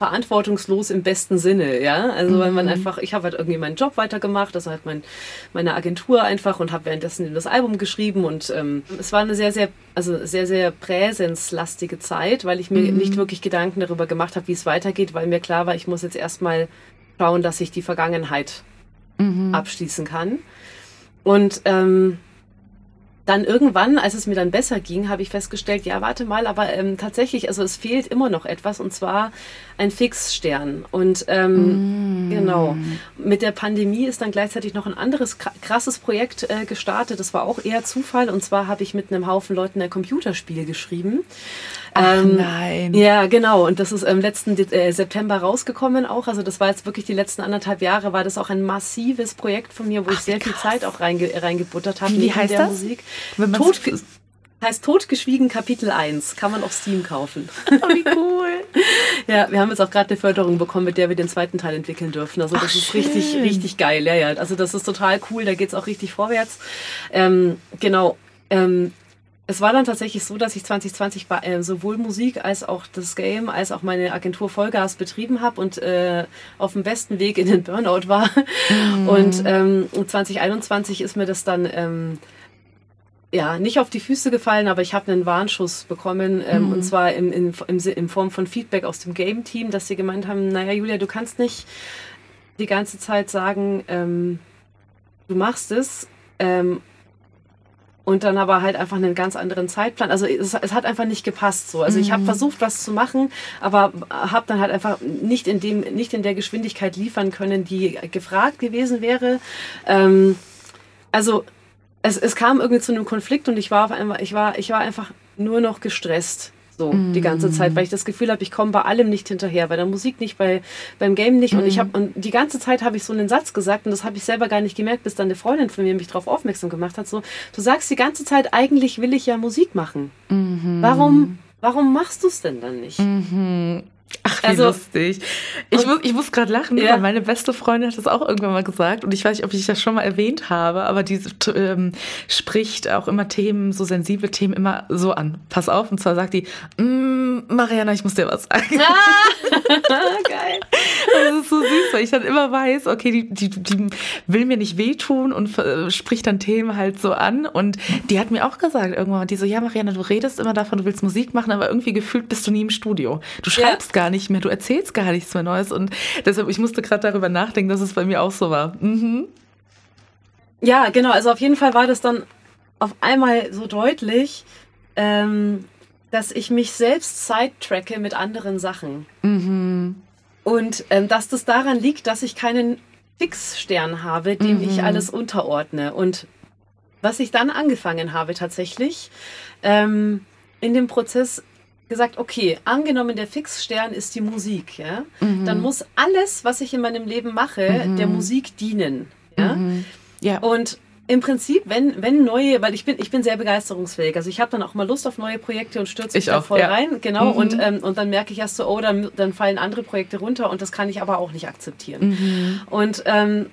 verantwortungslos im besten Sinne, ja. Also mhm. weil man mhm. einfach, ich habe halt irgendwie meinen Job weitergemacht, also halt mein, meine Agentur einfach und habe währenddessen das Album geschrieben und ähm, es war eine sehr, sehr, also sehr, sehr präsenslastige Zeit, weil ich mir mhm. nicht wirklich Gedanken darüber gemacht habe, wie es weitergeht, weil mir klar war, ich muss jetzt erstmal schauen, dass ich die Vergangenheit mhm. abschließen kann. Und ähm, dann irgendwann, als es mir dann besser ging, habe ich festgestellt, ja, warte mal, aber ähm, tatsächlich, also es fehlt immer noch etwas und zwar ein Fixstern. Und ähm, mm. genau, mit der Pandemie ist dann gleichzeitig noch ein anderes krasses Projekt äh, gestartet. Das war auch eher Zufall und zwar habe ich mit einem Haufen Leuten ein Computerspiel geschrieben. Ach ähm, nein. Ja, genau. Und das ist im letzten äh, September rausgekommen auch. Also das war jetzt wirklich die letzten anderthalb Jahre, war das auch ein massives Projekt von mir, wo Ach, ich sehr krass. viel Zeit auch reinge reingebuttert habe. Wie, heißt das? Musik. Tot, heißt Totgeschwiegen Kapitel 1. Kann man auf Steam kaufen. Oh, wie cool. ja, wir haben jetzt auch gerade eine Förderung bekommen, mit der wir den zweiten Teil entwickeln dürfen. Also das Ach, ist schön. richtig, richtig geil. Ja, ja. Also das ist total cool. Da geht es auch richtig vorwärts. Ähm, genau. Ähm, es war dann tatsächlich so, dass ich 2020 äh, sowohl Musik als auch das Game als auch meine Agentur Vollgas betrieben habe und äh, auf dem besten Weg in den Burnout war. Mm. Und ähm, 2021 ist mir das dann ähm, ja nicht auf die Füße gefallen, aber ich habe einen Warnschuss bekommen ähm, mm. und zwar in, in, in, in Form von Feedback aus dem Game-Team, dass sie gemeint haben, naja Julia, du kannst nicht die ganze Zeit sagen, ähm, du machst es ähm, und dann aber halt einfach einen ganz anderen Zeitplan. Also es, es hat einfach nicht gepasst so. Also mhm. ich habe versucht, was zu machen, aber habe dann halt einfach nicht in dem, nicht in der Geschwindigkeit liefern können, die gefragt gewesen wäre. Ähm, also es, es kam irgendwie zu einem Konflikt und ich war auf einmal, ich war, ich war einfach nur noch gestresst. So, mm. die ganze Zeit, weil ich das Gefühl habe, ich komme bei allem nicht hinterher, bei der Musik nicht, bei, beim Game nicht. Mm. Und ich habe, und die ganze Zeit habe ich so einen Satz gesagt und das habe ich selber gar nicht gemerkt, bis dann eine Freundin von mir mich darauf aufmerksam gemacht hat. So, du sagst die ganze Zeit, eigentlich will ich ja Musik machen. Mm -hmm. Warum, warum machst du es denn dann nicht? -hmm. Ach, wie also, lustig. Ich muss, ich muss gerade lachen, ja. weil meine beste Freundin hat das auch irgendwann mal gesagt und ich weiß nicht, ob ich das schon mal erwähnt habe, aber die ähm, spricht auch immer Themen, so sensible Themen immer so an. Pass auf, und zwar sagt die, mm, Mariana, ich muss dir was sagen. Ah, geil. Das ist so süß, weil ich dann immer weiß, okay, die, die, die will mir nicht wehtun und äh, spricht dann Themen halt so an. Und die hat mir auch gesagt irgendwann, die so, ja, Mariana, du redest immer davon, du willst Musik machen, aber irgendwie gefühlt bist du nie im Studio. Du schreibst ja. gar nicht mehr, du erzählst gar nichts mehr Neues. Und deshalb, ich musste gerade darüber nachdenken, dass es bei mir auch so war. Mhm. Ja, genau. Also auf jeden Fall war das dann auf einmal so deutlich, ähm, dass ich mich selbst sidetracke mit anderen Sachen. Mhm. Und ähm, dass das daran liegt, dass ich keinen Fixstern habe, dem mhm. ich alles unterordne. Und was ich dann angefangen habe tatsächlich, ähm, in dem Prozess gesagt, okay, angenommen der Fixstern ist die Musik, ja, mhm. dann muss alles, was ich in meinem Leben mache, mhm. der Musik dienen. Ja? Mhm. ja. Und im Prinzip, wenn, wenn neue, weil ich bin, ich bin sehr begeisterungsfähig. Also ich habe dann auch mal Lust auf neue Projekte und stürze mich da voll ja. rein. Genau. Mhm. Und, ähm, und dann merke ich erst so, oh, dann, dann fallen andere Projekte runter und das kann ich aber auch nicht akzeptieren. Mhm. Und ähm,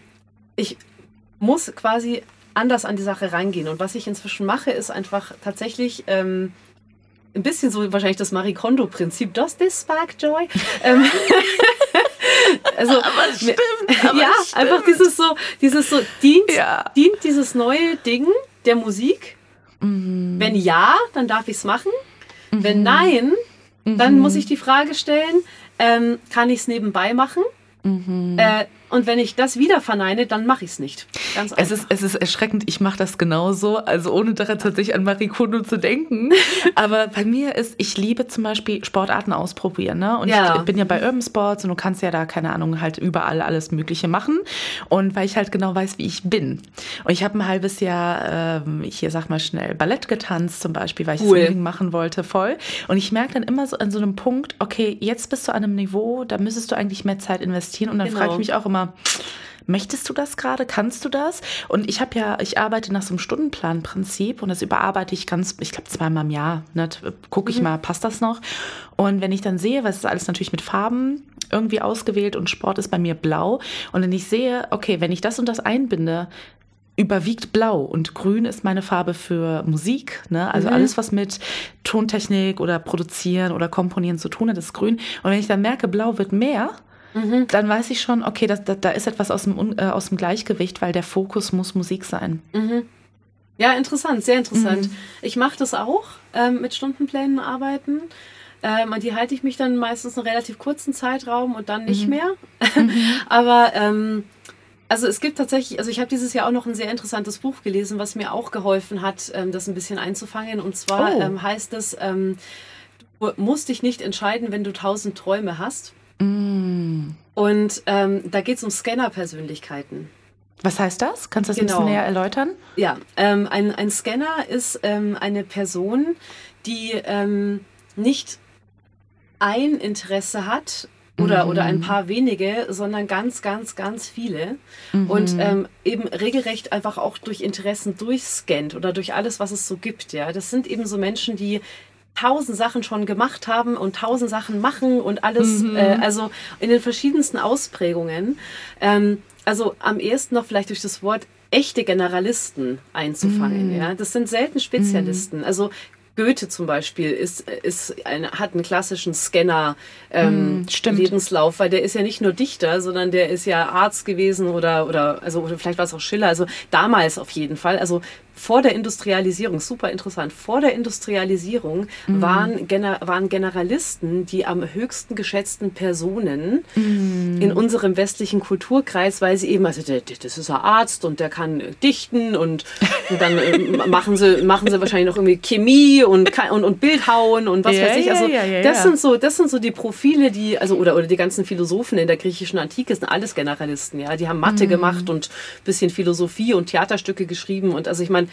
ich muss quasi anders an die Sache reingehen. Und was ich inzwischen mache, ist einfach tatsächlich ähm, ein bisschen so wahrscheinlich das Marie Kondo-Prinzip. Does this spark joy? Ähm, also, aber stimmt, aber ja, stimmt. einfach dieses so, dieses so, dient, ja. dient dieses neue Ding der Musik? Mhm. Wenn ja, dann darf ich es machen. Mhm. Wenn nein, dann mhm. muss ich die Frage stellen, ähm, kann ich es nebenbei machen? Mhm. Äh, und wenn ich das wieder verneine, dann mache ich es nicht. Ganz einfach. Es ist, es ist erschreckend, ich mache das genauso, also ohne daran tatsächlich an Marie Kondo zu denken. Aber bei mir ist, ich liebe zum Beispiel Sportarten ausprobieren. Ne? Und ja. ich bin ja bei Urban Sports und du kannst ja da, keine Ahnung, halt überall alles Mögliche machen. Und weil ich halt genau weiß, wie ich bin. Und ich habe ein halbes Jahr, ähm, hier sag mal schnell, Ballett getanzt zum Beispiel, weil ich cool. unbedingt machen wollte, voll. Und ich merke dann immer so an so einem Punkt, okay, jetzt bist du an einem Niveau, da müsstest du eigentlich mehr Zeit investieren. Und dann genau. frage ich mich auch immer, immer, möchtest du das gerade? Kannst du das? Und ich habe ja, ich arbeite nach so einem Stundenplanprinzip und das überarbeite ich ganz, ich glaube, zweimal im Jahr. Ne? Gucke ich mhm. mal, passt das noch? Und wenn ich dann sehe, was ist alles natürlich mit Farben irgendwie ausgewählt und Sport ist bei mir blau. Und wenn ich sehe, okay, wenn ich das und das einbinde, überwiegt blau und grün ist meine Farbe für Musik. Ne? Also mhm. alles, was mit Tontechnik oder Produzieren oder Komponieren zu tun hat, ist grün. Und wenn ich dann merke, blau wird mehr, mhm. dann weiß ich schon, okay, das, da, da ist etwas aus dem, äh, aus dem Gleichgewicht, weil der Fokus muss Musik sein. Mhm. Ja, interessant, sehr interessant. Mhm. Ich mache das auch ähm, mit Stundenplänen arbeiten. Ähm, und die halte ich mich dann meistens einen relativ kurzen Zeitraum und dann nicht mhm. mehr. Mhm. Aber ähm, also es gibt tatsächlich, also ich habe dieses Jahr auch noch ein sehr interessantes Buch gelesen, was mir auch geholfen hat, ähm, das ein bisschen einzufangen. Und zwar oh. ähm, heißt es, ähm, du musst dich nicht entscheiden, wenn du tausend Träume hast. Mm. Und ähm, da geht es um Scanner-Persönlichkeiten. Was heißt das? Kannst du das genau. ein bisschen genau. näher erläutern? Ja, ähm, ein, ein Scanner ist ähm, eine Person, die ähm, nicht ein Interesse hat oder, mhm. oder ein paar wenige, sondern ganz, ganz, ganz viele. Mhm. Und ähm, eben regelrecht einfach auch durch Interessen durchscannt oder durch alles, was es so gibt. Ja, Das sind eben so Menschen, die tausend Sachen schon gemacht haben und tausend Sachen machen und alles, mhm. äh, also in den verschiedensten Ausprägungen. Ähm, also am ehesten noch vielleicht durch das Wort echte Generalisten einzufangen. Mhm. Ja, das sind selten Spezialisten. Mhm. Also Goethe zum Beispiel ist, ist ein, hat einen klassischen Scanner ähm, Lebenslauf, weil der ist ja nicht nur Dichter, sondern der ist ja Arzt gewesen oder oder also oder vielleicht war es auch Schiller, also damals auf jeden Fall. Also vor der Industrialisierung, super interessant, vor der Industrialisierung mhm. waren, Gener waren Generalisten die am höchsten geschätzten Personen mhm. in unserem westlichen Kulturkreis, weil sie eben, also das ist ein Arzt und der kann dichten und, und dann äh, machen, sie, machen sie wahrscheinlich noch irgendwie Chemie und, und, und Bildhauen und was ja, weiß ich. Also ja, ja, das, Sind so, das sind so die Profile, die, also oder, oder die ganzen Philosophen in der griechischen Antike sind alles Generalisten, ja. Die haben Mathe mhm. gemacht und bisschen Philosophie und Theaterstücke geschrieben und also ich meine,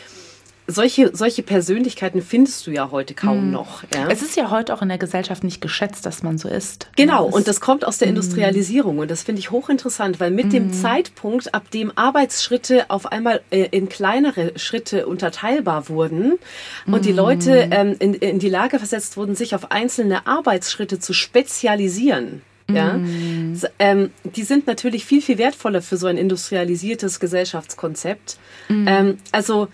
solche, solche Persönlichkeiten findest du ja heute kaum mm. noch. Ja? Es ist ja heute auch in der Gesellschaft nicht geschätzt, dass man so ist. Genau, und das kommt aus der mm. Industrialisierung und das finde ich hochinteressant, weil mit mm. dem Zeitpunkt, ab dem Arbeitsschritte auf einmal äh, in kleinere Schritte unterteilbar wurden und die Leute ähm, in, in die Lage versetzt wurden, sich auf einzelne Arbeitsschritte zu spezialisieren, ja, mm. ähm, die sind natürlich viel, viel wertvoller für so ein industrialisiertes Gesellschaftskonzept. Mm. Ähm, also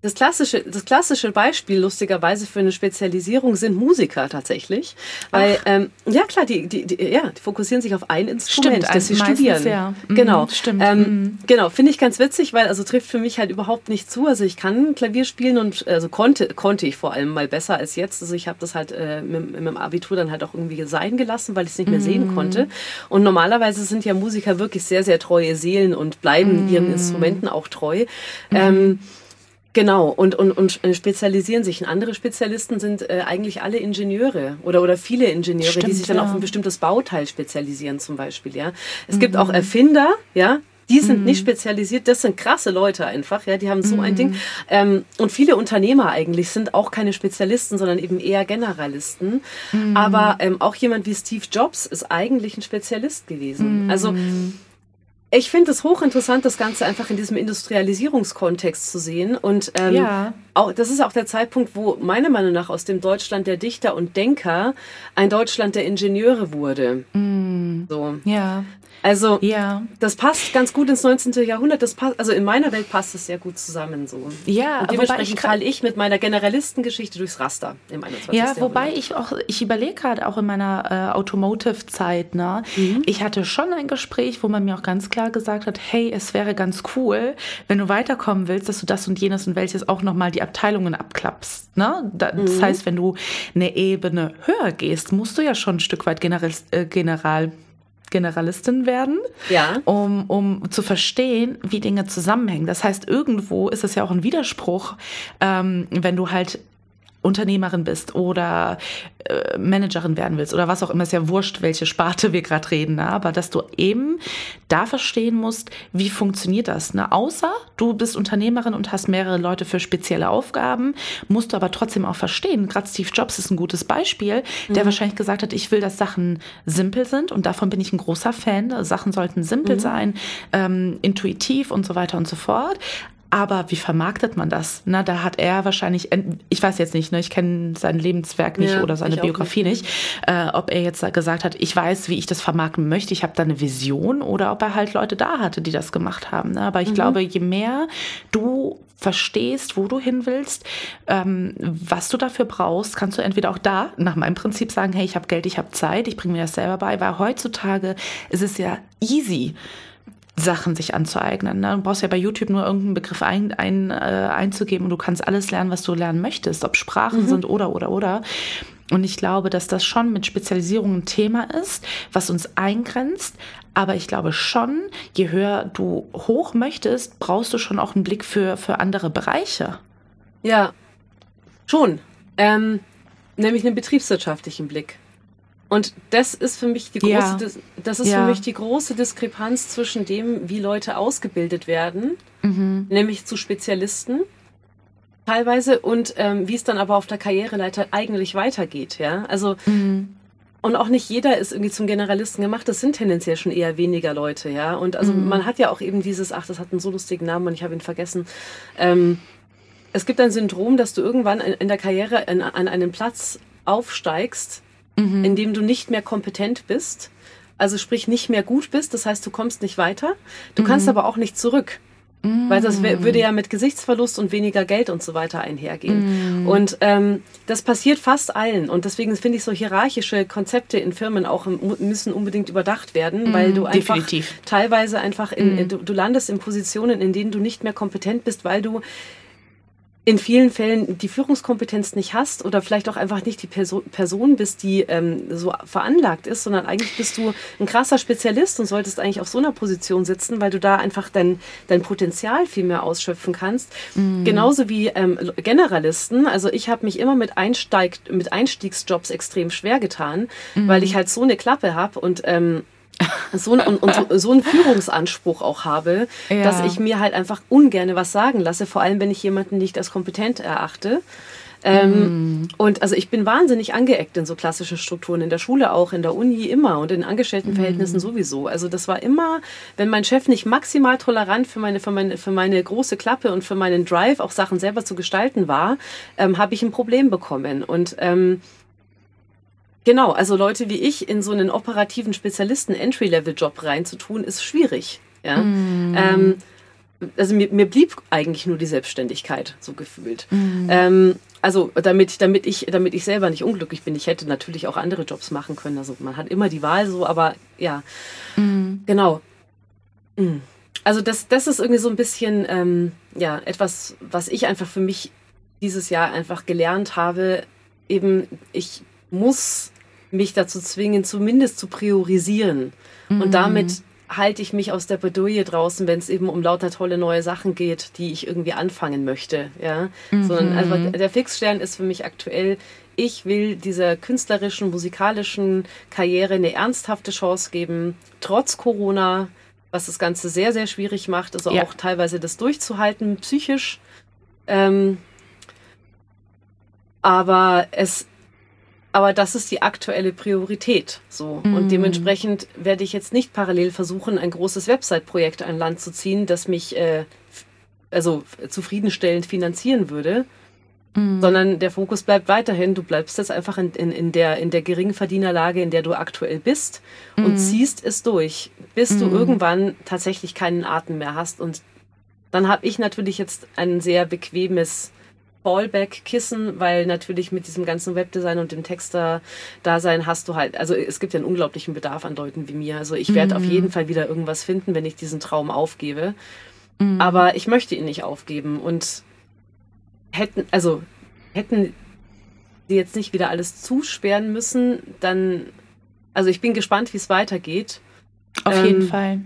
Das klassische, das klassische Beispiel lustigerweise für eine Spezialisierung sind Musiker tatsächlich. Weil, ähm, ja klar, die, die, die, ja, die fokussieren sich auf ein Instrument, Stimmt, das sie studieren. ja. Mhm, Genau. stimmt. Ähm, Mhm. Genau, finde ich ganz witzig, weil also trifft für mich halt überhaupt nicht zu. Also ich kann Klavier spielen und also konnte, konnte ich vor allem mal besser als jetzt. Also ich habe das halt äh, mit, mit dem Abitur dann halt auch irgendwie sein gelassen, weil ich es nicht mehr Mhm. sehen konnte. Und normalerweise sind ja Musiker wirklich sehr, sehr treue Seelen und bleiben Mhm. ihren Instrumenten auch treu. Ähm, Genau, und, und, und spezialisieren sich. Und andere Spezialisten sind äh, eigentlich alle Ingenieure oder, oder viele Ingenieure, die Stimmt, sich dann ja. auf ein bestimmtes Bauteil spezialisieren zum Beispiel. Ja, Es Mhm. gibt auch Erfinder, ja, die sind nicht spezialisiert, das sind krasse Leute einfach, ja, die haben so ein Mhm. Ding. Ähm, und viele Unternehmer eigentlich sind auch keine Spezialisten, sondern eben eher Generalisten. Mhm. Aber ähm, auch jemand wie Steve Jobs ist eigentlich ein Spezialist gewesen. Mhm. Also ich finde es hochinteressant, das Ganze einfach in diesem Industrialisierungskontext zu sehen. Und ähm, Ja. auch, das ist auch der Zeitpunkt, wo meiner Meinung nach aus dem Deutschland der Dichter und Denker ein Deutschland der Ingenieure wurde. So. Ja, Also ja. das passt ganz gut ins 19. Jahrhundert. Das passt, also in meiner Welt passt es sehr gut zusammen so. Ja, und wobei dementsprechend ich falle ich mit meiner Generalistengeschichte durchs Raster im 21. Ja, wobei Jahrhundert. ich auch, ich überlege gerade auch in meiner äh, Automotive-Zeit, ne? Mhm. Ich hatte schon ein Gespräch, wo man mir auch ganz klar gesagt hat, hey, es wäre ganz cool, wenn du weiterkommen willst, dass du das und jenes und welches auch nochmal die Abteilungen abklappst. Ne? Da, Mhm. Das heißt, wenn du eine Ebene höher gehst, musst du ja schon ein Stück weit Generalist, äh, General, Generalistin werden Ja. um, um zu verstehen, wie Dinge zusammenhängen. Das heißt, irgendwo ist es ja auch ein Widerspruch, ähm, wenn du halt Unternehmerin bist oder äh, Managerin werden willst oder was auch immer, ist ja wurscht, welche Sparte wir gerade reden, ne? aber dass du eben da verstehen musst, wie funktioniert das. Ne? Außer du bist Unternehmerin und hast mehrere Leute für spezielle Aufgaben, musst du aber trotzdem auch verstehen. Gerade Steve Jobs ist ein gutes Beispiel, der wahrscheinlich gesagt hat, ich will, dass Sachen simpel sind und davon bin ich ein großer Fan. Sachen sollten simpel sein, ähm, intuitiv und so weiter und so fort. Aber wie vermarktet man das? Na, da hat er wahrscheinlich, ich weiß jetzt nicht, ne, ich kenne sein Lebenswerk nicht Ja, oder seine Biografie nicht, äh, ob er jetzt gesagt hat, ich weiß, wie ich das vermarkten möchte, ich habe da eine Vision oder ob er halt Leute da hatte, die das gemacht haben. Ne? Aber ich glaube, je mehr du verstehst, wo du hin willst, ähm, was du dafür brauchst, kannst du entweder auch da nach meinem Prinzip sagen, hey, ich habe Geld, ich habe Zeit, ich bringe mir das selber bei, weil heutzutage ist es ja easy. Sachen sich anzueignen. Ne? Du brauchst ja bei YouTube nur irgendeinen Begriff ein, ein, äh, einzugeben und du kannst alles lernen, was du lernen möchtest, ob Sprachen sind oder, oder, oder. Und ich glaube, dass das schon mit Spezialisierung ein Thema ist, was uns eingrenzt. Aber ich glaube schon, je höher du hoch möchtest, brauchst du schon auch einen Blick für, für andere Bereiche. Ja, schon. Ähm, nämlich einen betriebswirtschaftlichen Blick. Und das ist für mich die große, Ja. Das ist Ja. für mich die große Diskrepanz zwischen dem, wie Leute ausgebildet werden, Mhm. nämlich zu Spezialisten teilweise und ähm, wie es dann aber auf der Karriereleiter eigentlich weitergeht. Ja, also Mhm. und auch nicht jeder ist irgendwie zum Generalisten gemacht. Das sind tendenziell schon eher weniger Leute, ja. Und also man hat ja auch eben dieses, ach, das hat einen so lustigen Namen und ich habe ihn vergessen. Ähm, es gibt ein Syndrom, dass du irgendwann in, in der Karriere in, an einen Platz aufsteigst, in dem du nicht mehr kompetent bist. Also sprich nicht mehr gut bist. Das heißt, du kommst nicht weiter. Du kannst aber auch nicht zurück. Weil das würde ja mit Gesichtsverlust und weniger Geld und so weiter einhergehen. Und ähm, das passiert fast allen. Und deswegen finde ich so hierarchische Konzepte in Firmen auch müssen unbedingt überdacht werden, weil du einfach definitiv. teilweise einfach in, in, du, du landest in Positionen, in denen du nicht mehr kompetent bist, weil du in vielen Fällen die Führungskompetenz nicht hast oder vielleicht auch einfach nicht die Perso Person bist, die ähm, so veranlagt ist, sondern eigentlich bist du ein krasser Spezialist und solltest eigentlich auf so einer Position sitzen, weil du da einfach dein, dein Potenzial viel mehr ausschöpfen kannst. Genauso wie ähm, Generalisten. Also ich habe mich immer mit, Einsteig mit Einstiegsjobs extrem schwer getan, weil ich halt so eine Klappe habe und ähm, so, ein, und, und so, so einen Führungsanspruch auch habe, Ja. dass ich mir halt einfach ungerne was sagen lasse, vor allem wenn ich jemanden nicht als kompetent erachte. Ähm, Und also ich bin wahnsinnig angeeckt in so klassischen Strukturen, in der Schule auch, in der Uni immer und in Angestelltenverhältnissen sowieso. Also das war immer, wenn mein Chef nicht maximal tolerant für meine, für meine, für meine große Klappe und für meinen Drive, auch Sachen selber zu gestalten war, ähm, habe ich ein Problem bekommen. Und ähm, Genau, also Leute wie ich in so einen operativen Spezialisten-Entry-Level-Job reinzutun, ist schwierig. Ja? Ähm, also mir, mir blieb eigentlich nur die Selbstständigkeit, so gefühlt. Mhm. Ähm, also damit, damit, ich, damit ich selber nicht unglücklich bin. Ich hätte natürlich auch andere Jobs machen können. Also man hat immer die Wahl so, aber ja, mhm. genau. Also das, das ist irgendwie so ein bisschen ähm, ja, etwas, was ich einfach für mich dieses Jahr einfach gelernt habe. Eben, ich muss mich dazu zwingen, zumindest zu priorisieren. Mhm. Und damit halte ich mich aus der Bedouille draußen, wenn es eben um lauter tolle neue Sachen geht, die ich irgendwie anfangen möchte. Ja? Mhm. Sondern also der Fixstern ist für mich aktuell, ich will dieser künstlerischen, musikalischen Karriere eine ernsthafte Chance geben, trotz Corona, was das Ganze sehr, sehr schwierig macht, also ja. auch teilweise das durchzuhalten, psychisch. Ähm, aber es aber das ist die aktuelle Priorität. So. Mhm. Und dementsprechend werde ich jetzt nicht parallel versuchen, ein großes Website-Projekt an Land zu ziehen, das mich äh, also zufriedenstellend finanzieren würde. Mhm. Sondern der Fokus bleibt weiterhin, du bleibst jetzt einfach in, in, in, der, in der Geringverdienerlage, in der du aktuell bist und mhm. ziehst es durch, bis du mhm. irgendwann tatsächlich keinen Atem mehr hast. Und dann habe ich natürlich jetzt ein sehr bequemes Fallback-Kissen, weil natürlich mit diesem ganzen Webdesign und dem Texter-Dasein hast du halt, also es gibt ja einen unglaublichen Bedarf an Leuten wie mir. Also ich werde mhm. auf jeden Fall wieder irgendwas finden, wenn ich diesen Traum aufgebe. Mhm. Aber ich möchte ihn nicht aufgeben und hätten, also hätten sie jetzt nicht wieder alles zusperren müssen, dann, also ich bin gespannt, wie es weitergeht. Auf ähm, jeden Fall.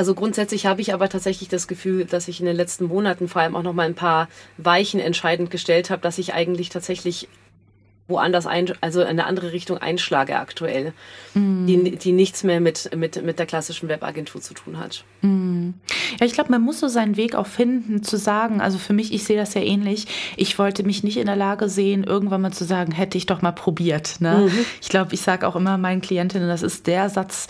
Also grundsätzlich habe ich aber tatsächlich das Gefühl, dass ich in den letzten Monaten vor allem auch noch mal ein paar Weichen entscheidend gestellt habe, dass ich eigentlich tatsächlich woanders ein, also in eine andere Richtung einschlage aktuell, mm. die, die nichts mehr mit, mit, mit der klassischen Webagentur zu tun hat. Mm. Ja, ich glaube, man muss so seinen Weg auch finden, zu sagen, also für mich, ich sehe das ja ähnlich, ich wollte mich nicht in der Lage sehen, irgendwann mal zu sagen, hätte ich doch mal probiert. Ne? Mhm. Ich glaube, ich sage auch immer meinen Klientinnen, das ist der Satz,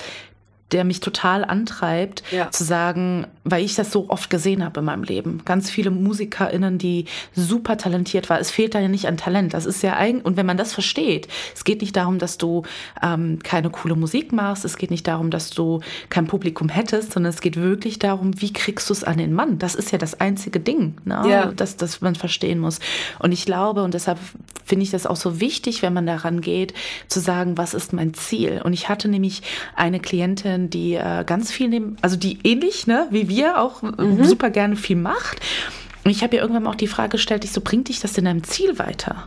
der mich total antreibt, ja. zu sagen, weil ich das so oft gesehen habe in meinem Leben. Ganz viele MusikerInnen, die super talentiert waren. Es fehlt da ja nicht an Talent. Das ist ja eigentlich, und wenn man das versteht, es geht nicht darum, dass du ähm, keine coole Musik machst, es geht nicht darum, dass du kein Publikum hättest, sondern es geht wirklich darum, wie kriegst du es an den Mann? Das ist ja das einzige Ding, ne? ja. das, das man verstehen muss. Und ich glaube, und deshalb finde ich das auch so wichtig, wenn man daran geht, zu sagen, was ist mein Ziel? Und ich hatte nämlich eine Klientin, Künstlerin, die äh, ganz viel nehmen, also die ähnlich, ne, wie wir auch mhm. super gerne viel macht. Und ich habe ihr irgendwann mal auch die Frage gestellt, ich so, bringt dich das in deinem Ziel weiter?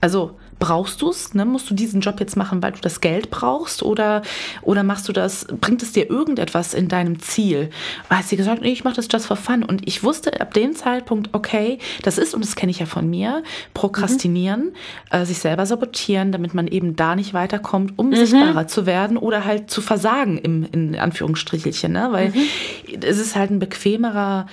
Also brauchst du es? Ne? Musst du diesen Job jetzt machen, weil du das Geld brauchst? Oder, oder machst du das, bringt es dir irgendetwas in deinem Ziel? Hat sie gesagt, nee, ich mache das just for fun. Und ich wusste ab dem Zeitpunkt, okay, das ist, und das kenne ich ja von mir, prokrastinieren, mhm. äh, sich selber sabotieren, damit man eben da nicht weiterkommt, um mhm. sichtbarer zu werden oder halt zu versagen im, in Anführungsstrichelchen. Ne? Weil mhm. es ist halt ein bequemerer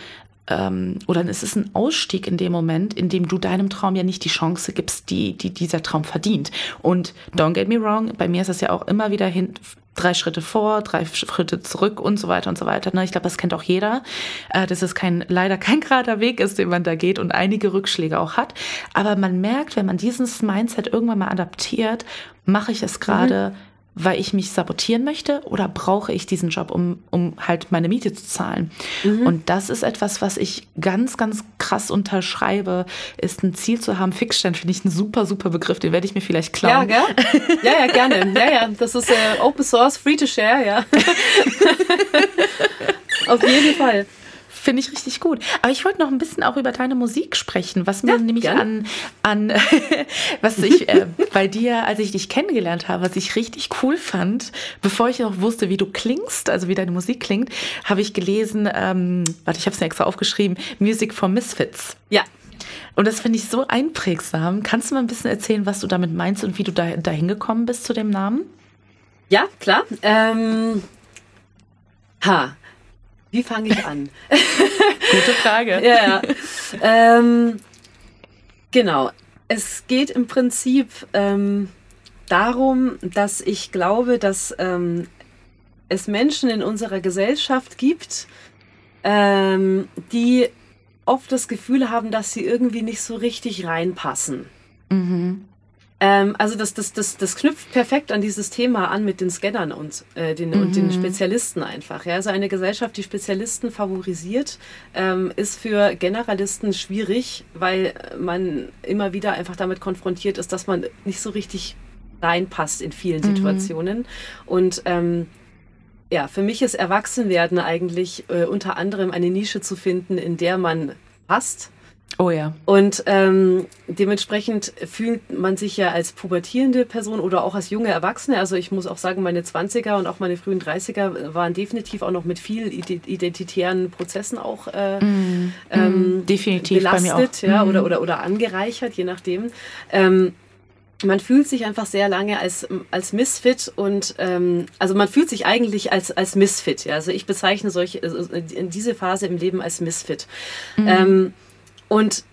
ähm, oder es ist ein Ausstieg in dem Moment, in dem du deinem Traum ja nicht die Chance gibst, die, die dieser Traum verdient. Und don't get me wrong, bei mir ist es ja auch immer wieder hin, drei Schritte vor, drei Schritte zurück und so weiter und so weiter. Ne? Ich glaube, das kennt auch jeder, äh, dass es kein, leider kein gerader Weg ist, den man da geht und einige Rückschläge auch hat. Aber man merkt, wenn man dieses Mindset irgendwann mal adaptiert, mache ich es gerade, mhm weil ich mich sabotieren möchte oder brauche ich diesen Job, um, um halt meine Miete zu zahlen? Mhm. Und das ist etwas, was ich ganz, ganz krass unterschreibe, ist ein Ziel zu haben. Fixstern finde ich ein super, super Begriff, den werde ich mir vielleicht klauen. Ja, gell? ja, ja, gerne. Ja, ja, das ist äh, Open Source, Free to Share, ja. Auf jeden Fall. Finde ich richtig gut. Aber ich wollte noch ein bisschen auch über deine Musik sprechen, was mir ja, nämlich gerne. an, an was ich äh, bei dir, als ich dich kennengelernt habe, was ich richtig cool fand, bevor ich auch wusste, wie du klingst, also wie deine Musik klingt, habe ich gelesen, ähm, warte, ich habe es mir extra aufgeschrieben, Music for Misfits. Ja. Und das finde ich so einprägsam. Kannst du mal ein bisschen erzählen, was du damit meinst und wie du da dahin gekommen bist zu dem Namen? Ja, klar. Ähm, ha, wie fange ich an? Gute Frage. ja, ja. Ähm, genau. Es geht im Prinzip ähm, darum, dass ich glaube, dass ähm, es Menschen in unserer Gesellschaft gibt, ähm, die oft das Gefühl haben, dass sie irgendwie nicht so richtig reinpassen. Mhm. Ähm, also das, das, das, das knüpft perfekt an dieses Thema an mit den Scannern und, äh, den, mhm. und den mhm. Spezialisten einfach. Ja? Also eine Gesellschaft, die Spezialisten favorisiert, ähm, ist für Generalisten schwierig, weil man immer wieder einfach damit konfrontiert ist, dass man nicht so richtig reinpasst in vielen mhm. Situationen. Und ähm, ja, für mich ist Erwachsenwerden eigentlich äh, unter anderem eine Nische zu finden, in der man passt Oh ja. Und ähm, dementsprechend fühlt man sich ja als pubertierende Person oder auch als junge Erwachsene, also ich muss auch sagen, meine 20er und auch meine frühen 30er waren definitiv auch noch mit vielen identitären Prozessen auch äh, mm, ähm, definitiv belastet ja, mm. oder, oder, oder angereichert, je nachdem. Ähm, man fühlt sich einfach sehr lange als, als Misfit und ähm, also man fühlt sich eigentlich als, als Misfit. Ja? Also ich bezeichne solche, also diese Phase im Leben als Misfit. Mhm. Ähm, und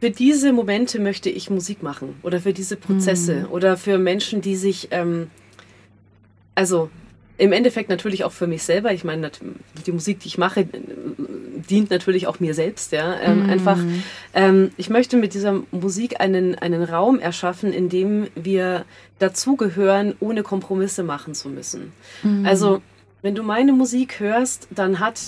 für diese Momente möchte ich Musik machen oder für diese Prozesse mhm. oder für Menschen, die sich, ähm, also im Endeffekt natürlich auch für mich selber. Ich meine, die Musik, die ich mache, dient natürlich auch mir selbst. Ja, ähm, mhm. einfach. Ähm, ich möchte mit dieser Musik einen einen Raum erschaffen, in dem wir dazugehören, ohne Kompromisse machen zu müssen. Mhm. Also wenn du meine Musik hörst, dann hat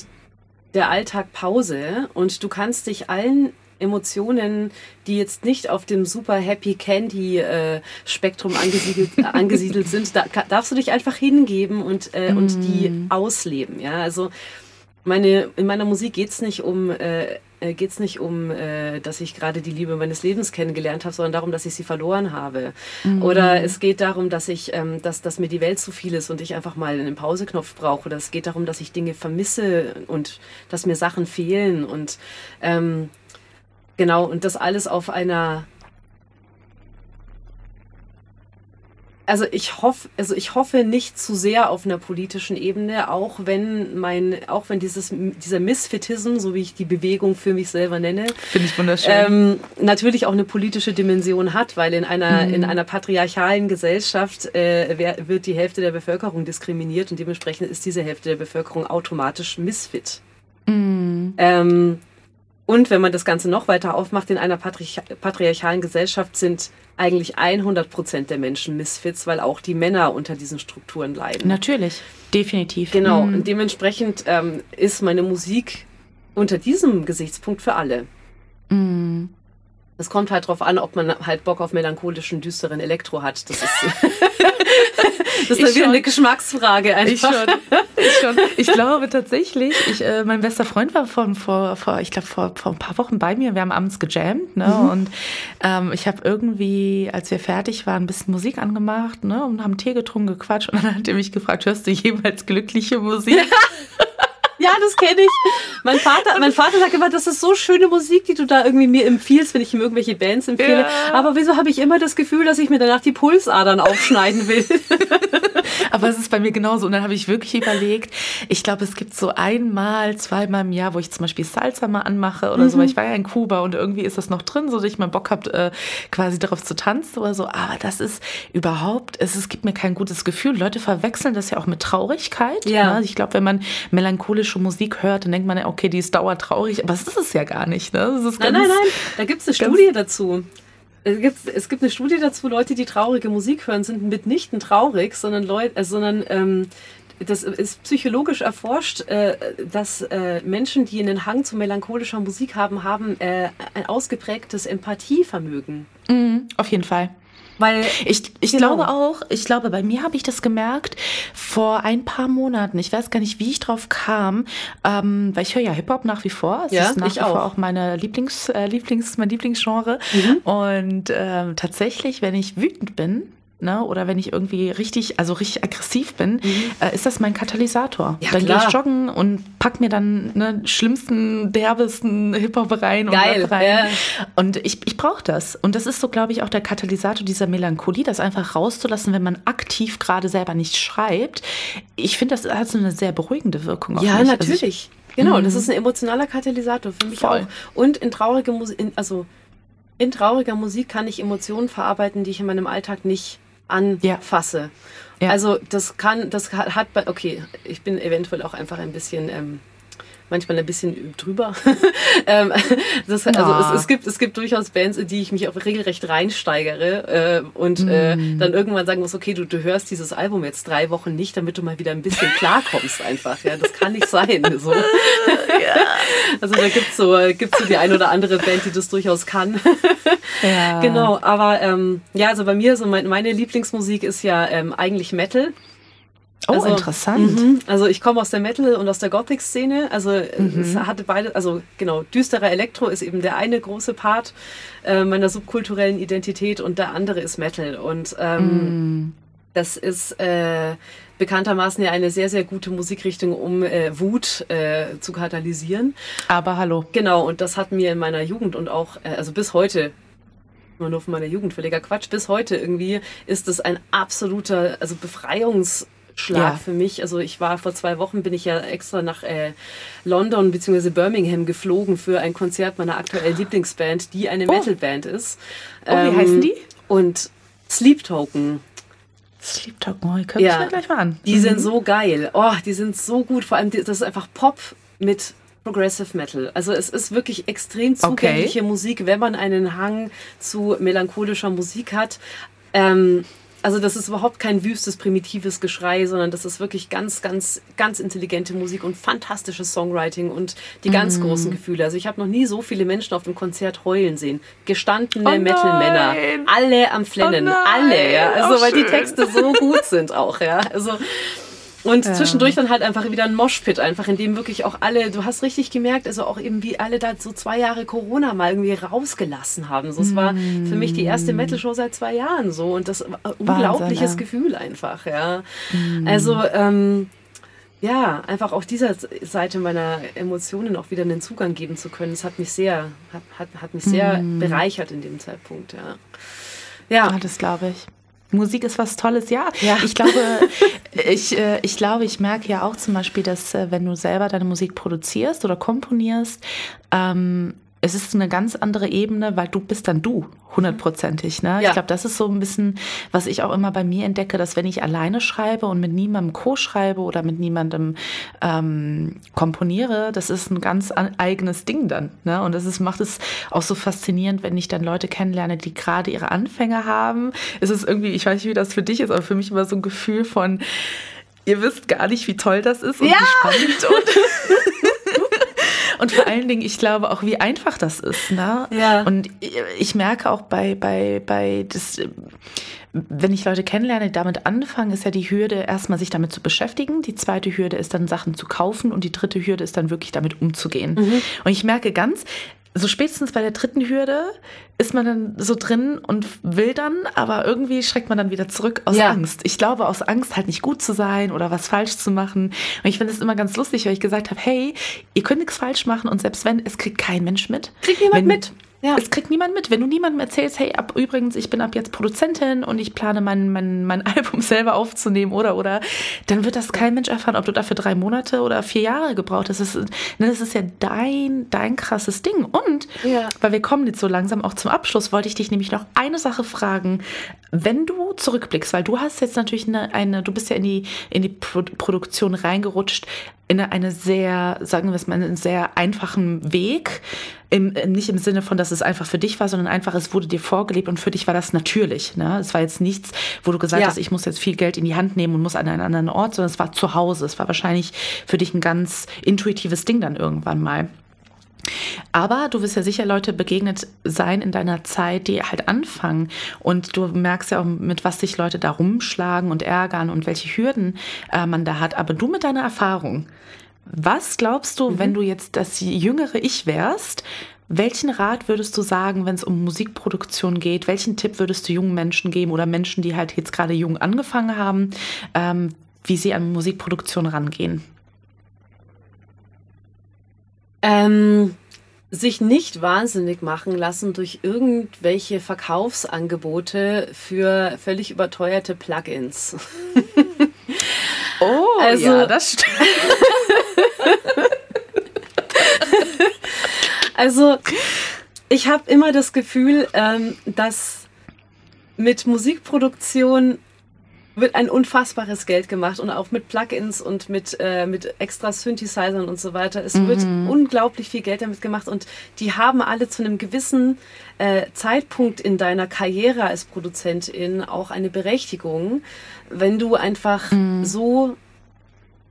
der Alltag Pause und du kannst dich allen Emotionen, die jetzt nicht auf dem super Happy Candy äh, Spektrum angesiedelt, angesiedelt sind, da darfst du dich einfach hingeben und, äh, mm. und die mm. ausleben. Ja, also meine, in meiner Musik geht's nicht um, äh, äh, geht's nicht um, äh, dass ich gerade die Liebe meines Lebens kennengelernt habe, sondern darum, dass ich sie verloren habe. Mhm. Oder es geht darum, dass ich, ähm, dass, dass mir die Welt zu viel ist und ich einfach mal einen Pauseknopf brauche. Oder es geht darum, dass ich Dinge vermisse und dass mir Sachen fehlen und ähm, Genau, und das alles auf einer also ich hoffe, also ich hoffe nicht zu sehr auf einer politischen Ebene, auch wenn mein, auch wenn dieses, dieser Misfitism, so wie ich die Bewegung für mich selber nenne, finde ich wunderschön, ähm, natürlich auch eine politische Dimension hat, weil in einer, mhm. in einer patriarchalen Gesellschaft äh, wer, wird die Hälfte der Bevölkerung diskriminiert und dementsprechend ist diese Hälfte der Bevölkerung automatisch Misfit. Mhm. Ähm, und wenn man das Ganze noch weiter aufmacht, in einer patriarch patriarchalen Gesellschaft sind eigentlich 100 Prozent der Menschen Misfits, weil auch die Männer unter diesen Strukturen leiden. Natürlich, definitiv. Genau, mhm. und dementsprechend ähm, ist meine Musik unter diesem Gesichtspunkt für alle. Mhm. Es kommt halt drauf an, ob man halt Bock auf melancholischen, düsteren Elektro hat. Das ist, das ist wieder eine Geschmacksfrage einfach. Ich schon. Ich, schon. ich glaube tatsächlich, ich, äh, mein bester Freund war vor, vor, vor ich glaube, vor, vor ein paar Wochen bei mir. Wir haben abends gejammt ne? Mhm. und ähm, ich habe irgendwie, als wir fertig waren, ein bisschen Musik angemacht ne? und haben Tee getrunken, gequatscht und dann hat er mich gefragt, hörst du jemals glückliche Musik? Ja, das kenne ich. Mein Vater, mein Vater sagt immer, das ist so schöne Musik, die du da irgendwie mir empfiehlst, wenn ich ihm irgendwelche Bands empfehle. Ja. Aber wieso habe ich immer das Gefühl, dass ich mir danach die Pulsadern aufschneiden will? Aber es ist bei mir genauso. Und dann habe ich wirklich überlegt, ich glaube, es gibt so einmal, zweimal im Jahr, wo ich zum Beispiel Salsa mal anmache oder mhm. so. Ich war ja in Kuba und irgendwie ist das noch drin, so dass ich mal Bock habe, äh, quasi darauf zu tanzen oder so. Aber das ist überhaupt, es, es gibt mir kein gutes Gefühl. Leute verwechseln das ja auch mit Traurigkeit. Ja. Ne? Ich glaube, wenn man melancholische Musik hört, dann denkt man, okay, die ist dauertraurig. Aber das ist es ja gar nicht. Ne? nein, nein, nein. Da gibt es eine Studie dazu. Es gibt, es gibt eine Studie dazu, Leute, die traurige Musik hören, sind mitnichten traurig, sondern Leute, äh, sondern ähm, das ist psychologisch erforscht, äh, dass äh, Menschen, die einen Hang zu melancholischer Musik haben, haben äh, ein ausgeprägtes Empathievermögen. Mhm, auf jeden Fall. Weil ich, ich genau. glaube auch, ich glaube, bei mir habe ich das gemerkt vor ein paar Monaten. Ich weiß gar nicht, wie ich drauf kam, ähm, weil ich höre ja Hip-Hop nach wie vor. Es ja, ist nach ich wie auch. vor auch meine Lieblings, äh, Lieblings, mein Lieblingsgenre. Mhm. Und ähm, tatsächlich, wenn ich wütend bin, ne, oder wenn ich irgendwie richtig, also richtig aggressiv bin, mhm. äh, ist das mein Katalysator. Ja, dann gehe ich joggen und pack mir dann ne, schlimmsten, derbesten Hip-Hop rein und Geil, rein. Ja. Und ich, ich brauche das. Und das ist so, glaube ich, auch der Katalysator dieser Melancholie, das einfach rauszulassen, wenn man aktiv gerade selber nicht schreibt. Ich finde, das hat so eine sehr beruhigende Wirkung. ja, mich. natürlich. Also ich, genau, das mhm. ist ein emotionaler Katalysator für mich Voll. auch. Und in traurige Musik, also in trauriger Musik kann ich Emotionen verarbeiten, die ich in meinem Alltag nicht anfasse. Ja. Also das kann, das hat bei, okay, ich bin eventuell auch einfach ein bisschen ähm, manchmal ein bisschen drüber. ähm, das, also Ah. es, es, gibt, es gibt durchaus Bands, in die ich mich auch regelrecht reinsteigere äh, und äh, Mm. dann irgendwann sagen muss, okay, du, du hörst dieses Album jetzt drei Wochen nicht, damit du mal wieder ein bisschen klarkommst einfach. Ja, das kann nicht sein. So. Also da gibt's so, gibt's so die ein oder andere Band, die das durchaus kann. Ja. Genau, aber ähm, ja, also bei mir, so mein, meine Lieblingsmusik ist ja ähm, eigentlich Metal. Oh, Also, interessant. Mhm. Also ich komme aus der Metal- und aus der Gothic-Szene. Also Mhm. es hatte beide, also genau, düsterer Elektro ist eben der eine große Part äh, meiner subkulturellen Identität und der andere ist Metal. Und ähm, Mhm. das ist äh, bekanntermaßen ja eine sehr, sehr gute Musikrichtung, um äh, Wut äh, zu katalysieren. Aber hallo. Genau, und das hat mir in meiner Jugend und auch, äh, also bis heute, immer nur von meiner Jugend, völliger Quatsch, bis heute irgendwie ist es ein absoluter, also Befreiungsschlag Ja. für mich. Also ich war vor zwei Wochen, bin ich ja extra nach äh, London bzw. Birmingham geflogen für ein Konzert meiner aktuellen Lieblingsband, die eine Oh. Metalband ist. Oh, wie heißen die? Und Sleep Token. Sleep oh, ich gucke Ja. mir gleich mal an. Die sind so geil. Oh, die sind so gut. Vor allem, das ist einfach Pop mit Progressive Metal. Also es ist wirklich extrem zugängliche Musik, wenn man einen Hang zu melancholischer Musik hat. Ähm, also das ist überhaupt kein wüstes, primitives Geschrei, sondern das ist wirklich ganz, ganz, ganz intelligente Musik und fantastisches Songwriting und die ganz großen Gefühle. Also ich habe noch nie so viele Menschen auf dem Konzert heulen sehen. Gestandene Oh. Metal-Männer. Alle am Flennen. Oh alle, ja. Also Oh, weil die. Texte so gut sind auch, ja. Also und Ja. zwischendurch dann halt einfach wieder ein Moshpit, einfach in dem wirklich auch alle, du hast richtig gemerkt, also auch eben wie alle da so zwei Jahre Corona mal irgendwie rausgelassen haben. So, es war für mich die erste Metal-Show seit zwei Jahren so und das war ein unglaubliches ja. Gefühl einfach, ja. Also, ähm, ja, einfach auch dieser Seite meiner Emotionen auch wieder einen Zugang geben zu können, das hat mich sehr, hat, hat, hat mich sehr bereichert in dem Zeitpunkt, ja. Ja, Ah, das glaube ich. Musik ist was Tolles, ja. Ja. Ich glaube, ich, äh, ich glaube, ich merke ja auch zum Beispiel, dass äh, wenn du selber deine Musik produzierst oder komponierst, ähm, es ist eine ganz andere Ebene, weil du bist dann du, hundertprozentig. Ne? Ja. Ich glaube, das ist so ein bisschen, was ich auch immer bei mir entdecke, dass wenn ich alleine schreibe und mit niemandem co-schreibe oder mit niemandem ähm, komponiere, das ist ein ganz an, eigenes Ding dann. Ne? Und das ist, macht es auch so faszinierend, wenn ich dann Leute kennenlerne, die gerade ihre Anfänge haben. Es ist irgendwie, ich weiß nicht, wie das für dich ist, aber für mich immer so ein Gefühl von, ihr wisst gar nicht, wie toll das ist und Ja. wie spannend und Und vor allen Dingen, ich glaube auch, wie einfach das ist. Ne? Ja. Und ich merke auch bei, bei, bei das, wenn ich Leute kennenlerne, die damit anfangen, ist ja die Hürde, erstmal sich damit zu beschäftigen. Die zweite Hürde ist dann Sachen zu kaufen und die dritte Hürde ist dann wirklich damit umzugehen. Und ich merke ganz, so spätestens bei der dritten Hürde ist man dann so drin und will dann, aber irgendwie schreckt man dann wieder zurück aus Ja. Angst. Ich glaube, aus Angst halt nicht gut zu sein oder was falsch zu machen. Und ich finde es immer ganz lustig, weil ich gesagt habe, hey, ihr könnt nichts falsch machen und selbst wenn, es kriegt kein Mensch mit. Kriegt niemand Wenn- mit. Ja. Es kriegt niemand mit. Wenn du niemandem erzählst, hey, ab übrigens, ich bin ab jetzt Produzentin und ich plane mein, mein, mein Album selber aufzunehmen oder oder, dann wird das kein Mensch erfahren, ob du dafür drei Monate oder vier Jahre gebraucht hast. Das ist, ne, das ist ja dein, dein krasses Ding. Und Ja. weil wir kommen jetzt so langsam auch zum Abschluss, wollte ich dich nämlich noch eine Sache fragen. Wenn du zurückblickst, weil du hast jetzt natürlich eine, eine du bist ja in die, in die Pro Produktion reingerutscht, in eine, sehr, sagen wir es mal, einen sehr einfachen Weg. Im, nicht im Sinne von, dass es einfach für dich war, sondern einfach, es wurde dir vorgelebt und für dich war das natürlich. Ne? Es war jetzt nichts, wo du gesagt Ja. hast, ich muss jetzt viel Geld in die Hand nehmen und muss an einen anderen Ort, sondern es war zu Hause. Es war wahrscheinlich für dich ein ganz intuitives Ding dann irgendwann mal. Aber du wirst ja sicher Leute begegnet sein in deiner Zeit, die halt anfangen. Und du merkst ja auch, mit was sich Leute da rumschlagen und ärgern und welche Hürden äh, man da hat. Aber du mit deiner Erfahrung, was glaubst du, wenn du jetzt das jüngere Ich wärst, welchen Rat würdest du sagen, wenn es um Musikproduktion geht? Welchen Tipp würdest du jungen Menschen geben oder Menschen, die halt jetzt gerade jung angefangen haben, ähm, wie sie an Musikproduktion rangehen? Ähm, sich nicht wahnsinnig machen lassen durch irgendwelche Verkaufsangebote für völlig überteuerte Plugins. Oh, Also- ja, das stimmt. Also, ich habe immer das Gefühl, ähm, dass mit Musikproduktion wird ein unfassbares Geld gemacht und auch mit Plugins und mit, äh, mit extra Synthesizern und so weiter. Es mhm. wird unglaublich viel Geld damit gemacht und die haben alle zu einem gewissen äh, Zeitpunkt in deiner Karriere als Produzentin auch eine Berechtigung, wenn du einfach mhm. so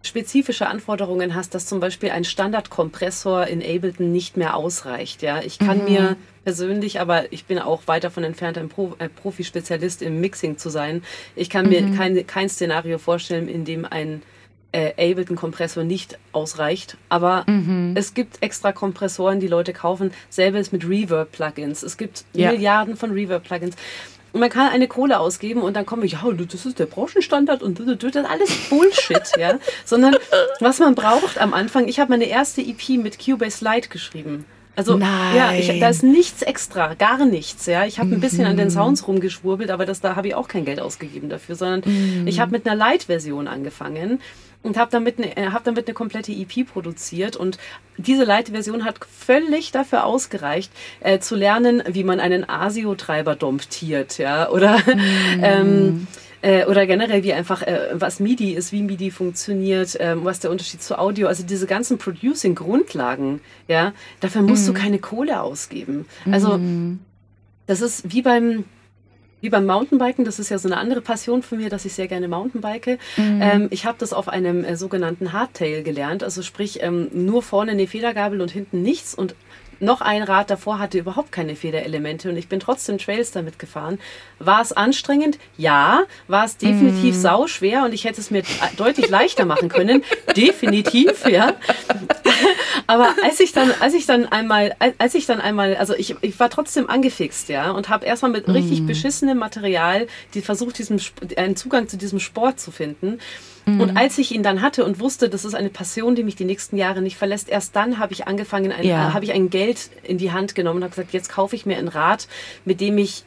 spezifische Anforderungen hast, dass zum Beispiel ein Standardkompressor in Ableton nicht mehr ausreicht. Ja, ich kann mhm. mir persönlich, aber ich bin auch weit davon entfernt, ein, Pro, ein Profi-Spezialist im Mixing zu sein. Ich kann mir mhm. kein, kein Szenario vorstellen, in dem ein äh, Ableton-Kompressor nicht ausreicht. Aber mhm. es gibt extra Kompressoren, die Leute kaufen. Selbes mit Reverb-Plugins. Es gibt ja. Milliarden von Reverb-Plugins man kann eine Kohle ausgeben und dann komme ich, ja, das ist der Branchenstandard und das ist alles Bullshit, ja. Sondern was man braucht am Anfang, ich habe meine erste EP mit Cubase Lite geschrieben. Also Nein. ja, ich, da ist nichts extra, gar nichts. Ja, ich habe ein bisschen an den mhm. Sounds rumgeschwurbelt, aber das da habe ich auch kein Geld ausgegeben dafür, sondern mhm. ich habe mit einer Light-Version angefangen und habe damit, eine, äh, hab damit eine komplette EP produziert. Und diese Light-Version hat völlig dafür ausgereicht, äh, zu lernen, wie man einen ASIO-Treiber domptiert, ja, oder mm. ähm, äh, oder generell wie einfach äh, was MIDI ist, wie MIDI funktioniert, äh, was der Unterschied zu Audio, also diese ganzen Producing-Grundlagen, ja, dafür musst mm. du mhm. keine Kohle ausgeben. Also mm. das ist wie beim wie beim Mountainbiken, das ist ja so eine andere Passion von mir, dass ich sehr gerne Mountainbike. Mhm. Ähm, ich habe das auf einem äh, sogenannten Hardtail gelernt, also sprich ähm, nur vorne eine Federgabel und hinten nichts und noch ein Rad davor hatte überhaupt keine Federelemente und ich bin trotzdem Trails damit gefahren. War es anstrengend? Ja. War es definitiv mm. sau schwer und ich hätte es mir deutlich leichter machen können? definitiv, ja. Aber als ich dann, als ich dann einmal, als ich dann einmal, also ich, ich war trotzdem angefixt, ja, und habe erstmal mit richtig mm. beschissenem Material die versucht, diesen, einen Zugang zu diesem Sport zu finden. Mhm. Und als ich ihn dann hatte und wusste, das ist eine Passion, die mich die nächsten Jahre nicht verlässt, erst dann habe ich angefangen, ein, ja. äh, habe ich ein Geld in die Hand genommen und habe gesagt, jetzt kaufe ich mir ein Rad, mit dem ich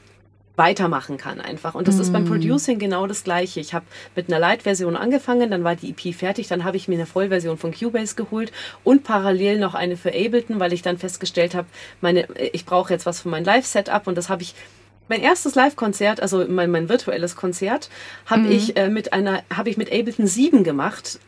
weitermachen kann einfach. Und das mm. ist beim mhm. Producing genau das Gleiche. Ich habe mit einer Light-Version angefangen, dann war die EP fertig, dann habe ich mir eine Vollversion von Cubase geholt und parallel noch eine für Ableton, weil ich dann festgestellt habe, meine, ich brauche jetzt was für mein Live-Setup und das habe ich mein erstes Live-Konzert, also mein, mein virtuelles Konzert, habe mhm. ich äh, mit einer, habe ich mit Ableton 7 gemacht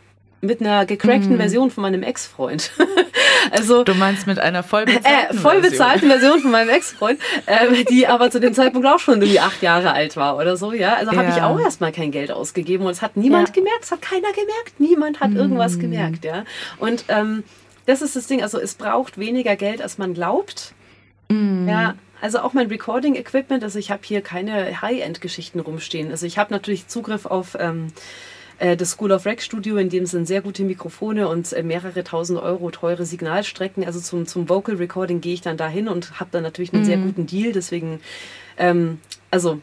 mit einer gecrackten mhm. Version von meinem Ex-Freund. also du meinst mit einer voll bezahlten, äh, voll bezahlten Version. Version von meinem Ex-Freund, äh, die aber zu dem Zeitpunkt auch schon irgendwie acht Jahre alt war oder so. Ja, also ja. habe ich auch erstmal kein Geld ausgegeben und es hat niemand ja. gemerkt, es hat keiner gemerkt, niemand hat mhm. irgendwas gemerkt. Ja, und ähm, das ist das Ding. Also es braucht weniger Geld, als man glaubt. Mhm. Ja, also auch mein Recording-Equipment, also ich habe hier keine High-End-Geschichten rumstehen. Also ich habe natürlich Zugriff auf ähm, äh, das School of Rec Studio, in dem sind sehr gute Mikrofone und äh, mehrere tausend Euro teure Signalstrecken. Also zum, zum Vocal Recording gehe ich dann dahin und habe dann natürlich einen mhm. sehr guten Deal. Deswegen, ähm, also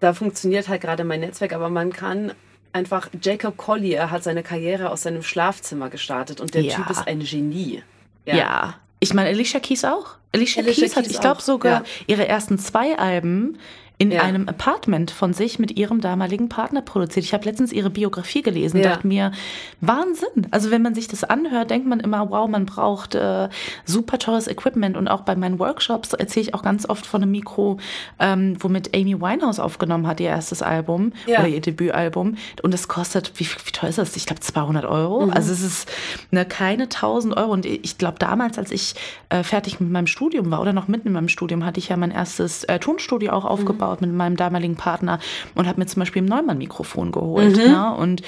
da funktioniert halt gerade mein Netzwerk, aber man kann einfach, Jacob Collier hat seine Karriere aus seinem Schlafzimmer gestartet und der ja. Typ ist ein Genie. ja. ja. Ich meine, Alicia Keys auch. Alicia, Alicia Keys, Keys hat, ich glaube sogar, ja. ihre ersten zwei Alben in ja. einem Apartment von sich mit ihrem damaligen Partner produziert. Ich habe letztens ihre Biografie gelesen, ja. dachte mir, Wahnsinn. Also wenn man sich das anhört, denkt man immer, wow, man braucht äh, super teures Equipment. Und auch bei meinen Workshops erzähle ich auch ganz oft von einem Mikro, ähm, womit Amy Winehouse aufgenommen hat, ihr erstes Album ja. oder ihr Debütalbum. Und es kostet, wie, wie teuer ist das? Ich glaube 200 Euro. Mhm. Also es ist ne, keine 1000 Euro. Und ich glaube damals, als ich äh, fertig mit meinem Studium war oder noch mitten in meinem Studium, hatte ich ja mein erstes äh, Tonstudio auch aufgebaut. Mhm aufgebaut mit meinem damaligen Partner und habe mir zum Beispiel ein Neumann-Mikrofon geholt. Mhm. Ne? Und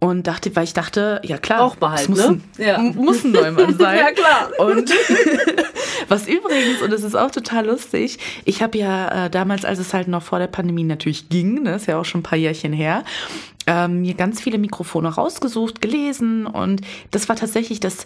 und dachte, weil ich dachte, ja klar, auch behalten, muss, ne? ein, ja. muss ein Neumann sein. ja klar. Und was übrigens, und das ist auch total lustig, ich habe ja äh, damals, als es halt noch vor der Pandemie natürlich ging, ne, ist ja auch schon ein paar Jährchen her, ähm, mir ganz viele Mikrofone rausgesucht, gelesen und das war tatsächlich das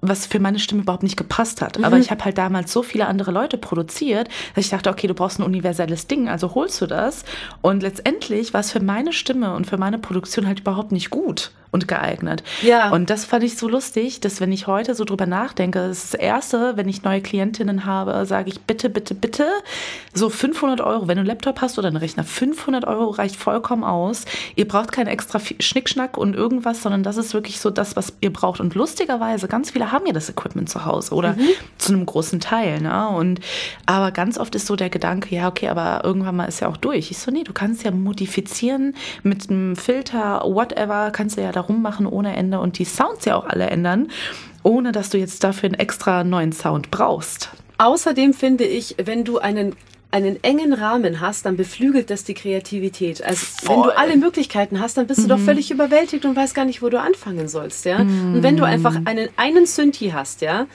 was für meine Stimme überhaupt nicht gepasst hat. Mhm. Aber ich habe halt damals so viele andere Leute produziert, dass ich dachte, okay, du brauchst ein universelles Ding, also holst du das. Und letztendlich war es für meine Stimme und für meine Produktion halt überhaupt nicht gut. Und geeignet. Ja. Und das fand ich so lustig, dass wenn ich heute so drüber nachdenke, das ist das Erste, wenn ich neue Klientinnen habe, sage ich bitte, bitte, bitte, so 500 Euro, wenn du einen Laptop hast oder einen Rechner, 500 Euro reicht vollkommen aus. Ihr braucht keinen extra Schnickschnack und irgendwas, sondern das ist wirklich so das, was ihr braucht. Und lustigerweise, ganz viele haben ja das Equipment zu Hause oder mhm. zu einem großen Teil. Ne? Und, aber ganz oft ist so der Gedanke, ja, okay, aber irgendwann mal ist ja auch durch. Ich so, nee, du kannst ja modifizieren mit einem Filter, whatever, kannst du ja da rummachen ohne Ende und die Sounds ja auch alle ändern, ohne dass du jetzt dafür einen extra neuen Sound brauchst. Außerdem finde ich, wenn du einen einen engen Rahmen hast, dann beflügelt das die Kreativität. Also Voll. wenn du alle Möglichkeiten hast, dann bist du mhm. doch völlig überwältigt und weißt gar nicht, wo du anfangen sollst, ja. Mhm. Und wenn du einfach einen einen Synthi hast, ja,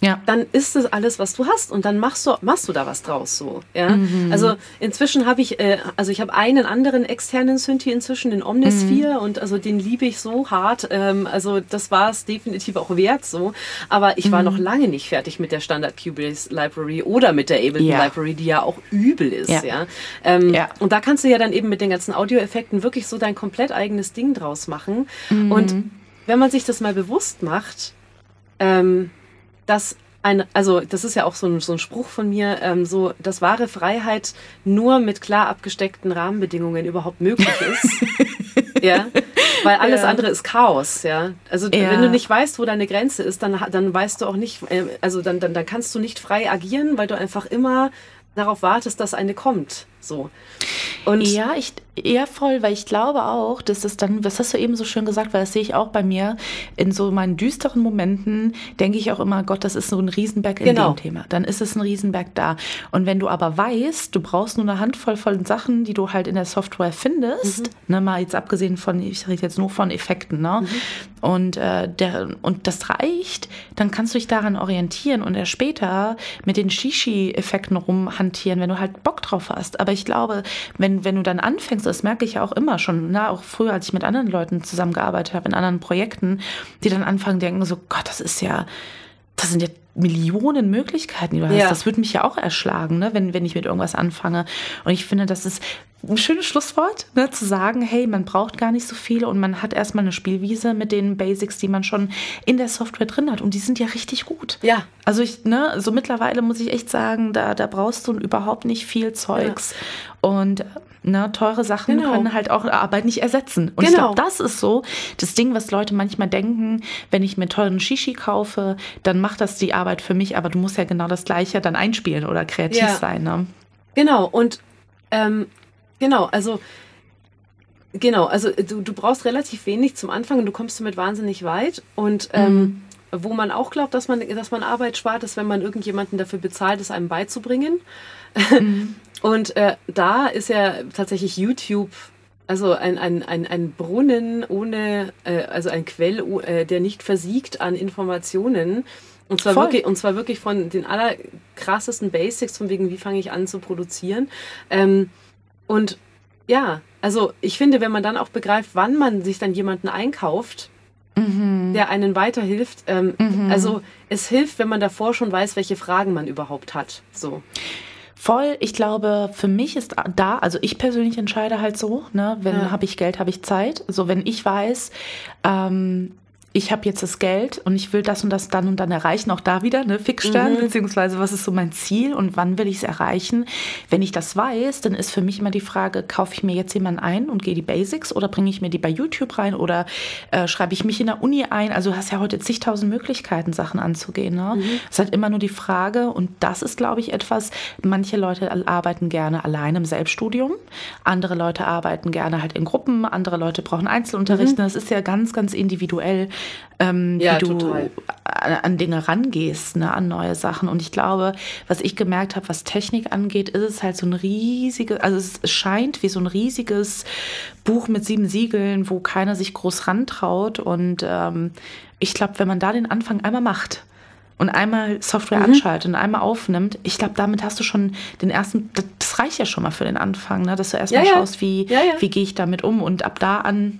ja. dann ist das alles, was du hast und dann machst du, machst du da was draus so. Ja? Mhm. Also inzwischen habe ich, äh, also ich habe einen anderen externen Synthi inzwischen, den Omnisphere mhm. und also den liebe ich so hart. Ähm, also das war es definitiv auch wert so. Aber ich war mhm. noch lange nicht fertig mit der Standard Cubase Library oder mit der Ableton ja. Library, die ja auch übel ist. Ja. Ja? Ähm, ja. Und da kannst du ja dann eben mit den ganzen Audioeffekten wirklich so dein komplett eigenes Ding draus machen. Mhm. Und wenn man sich das mal bewusst macht, ähm, dass ein, also das ist ja auch so ein, so ein Spruch von mir, ähm, so, dass wahre Freiheit nur mit klar abgesteckten Rahmenbedingungen überhaupt möglich ist. ja, weil alles ja. andere ist Chaos, ja. Also ja. wenn du nicht weißt, wo deine Grenze ist, dann, dann weißt du auch nicht, äh, also dann, dann, dann kannst du nicht frei agieren, weil du einfach immer darauf wartest, dass eine kommt. So. Und ja, ich eher voll, weil ich glaube auch, dass es dann, was hast du eben so schön gesagt, weil das sehe ich auch bei mir, in so meinen düsteren Momenten denke ich auch immer, Gott, das ist so ein Riesenberg in genau. dem Thema. Dann ist es ein Riesenberg da. Und wenn du aber weißt, du brauchst nur eine Handvoll von Sachen, die du halt in der Software findest, mhm. ne, mal jetzt abgesehen von, ich rede jetzt nur von Effekten, ne? Mhm. Und, äh, der, und das reicht, dann kannst du dich daran orientieren und erst später mit den Shishi-Effekten rumhantieren, wenn du halt Bock drauf hast. Aber ich glaube, wenn, wenn du dann anfängst, das merke ich ja auch immer schon, na, auch früher, als ich mit anderen Leuten zusammengearbeitet habe, in anderen Projekten, die dann anfangen, denken so, Gott, das ist ja, das sind ja Millionen Möglichkeiten, die du hast. Ja. Das würde mich ja auch erschlagen, ne, wenn, wenn ich mit irgendwas anfange. Und ich finde, das ist ein schönes Schlusswort, ne, zu sagen, hey, man braucht gar nicht so viel und man hat erstmal eine Spielwiese mit den Basics, die man schon in der Software drin hat. Und die sind ja richtig gut. Ja. Also ich, ne, so mittlerweile muss ich echt sagen, da, da brauchst du überhaupt nicht viel Zeugs. Ja. Und ne, teure Sachen genau. können halt auch Arbeit nicht ersetzen. Und genau. ich glaube, das ist so das Ding, was Leute manchmal denken, wenn ich mir teuren Shishi kaufe, dann macht das die Arbeit für mich, aber du musst ja genau das Gleiche dann einspielen oder kreativ ja. sein. Ne? Genau, und ähm, Genau, also genau, also du, du brauchst relativ wenig zum Anfang und du kommst damit wahnsinnig weit. Und ähm, mhm. wo man auch glaubt, dass man, dass man Arbeit spart, ist, wenn man irgendjemanden dafür bezahlt, es einem beizubringen. Mhm. Und äh, da ist ja tatsächlich YouTube also ein, ein, ein, ein Brunnen ohne, äh, also ein Quell, äh, der nicht versiegt an Informationen. Und zwar, wirklich, und zwar wirklich von den allerkrassesten Basics, von wegen, wie fange ich an zu produzieren. Ähm, und ja, also ich finde, wenn man dann auch begreift, wann man sich dann jemanden einkauft, mhm. der einen weiterhilft, ähm, mhm. also es hilft, wenn man davor schon weiß, welche Fragen man überhaupt hat. So. Voll, ich glaube, für mich ist da, also ich persönlich entscheide halt so, ne, wenn ja. habe ich Geld, habe ich Zeit. Also wenn ich weiß, ähm, ich habe jetzt das Geld und ich will das und das dann und dann erreichen, auch da wieder, ne, Fixstern, mhm. beziehungsweise was ist so mein Ziel und wann will ich es erreichen. Wenn ich das weiß, dann ist für mich immer die Frage, kaufe ich mir jetzt jemanden ein und gehe die Basics oder bringe ich mir die bei YouTube rein oder äh, schreibe ich mich in der Uni ein? Also du hast ja heute zigtausend Möglichkeiten, Sachen anzugehen. Ne? Mhm. Es ist halt immer nur die Frage und das ist, glaube ich, etwas, manche Leute arbeiten gerne allein im Selbststudium, andere Leute arbeiten gerne halt in Gruppen, andere Leute brauchen Einzelunterricht. Mhm. Das ist ja ganz, ganz individuell ähm, ja, wie du total. an Dinge rangehst, ne, an neue Sachen. Und ich glaube, was ich gemerkt habe, was Technik angeht, ist es halt so ein riesiges, also es scheint wie so ein riesiges Buch mit sieben Siegeln, wo keiner sich groß rantraut. Und ähm, ich glaube, wenn man da den Anfang einmal macht, und einmal Software mhm. anschaltet und einmal aufnimmt, ich glaube, damit hast du schon den ersten, das reicht ja schon mal für den Anfang, ne? dass du erstmal ja, ja. schaust, wie, ja, wie gehe ich damit um und ab da an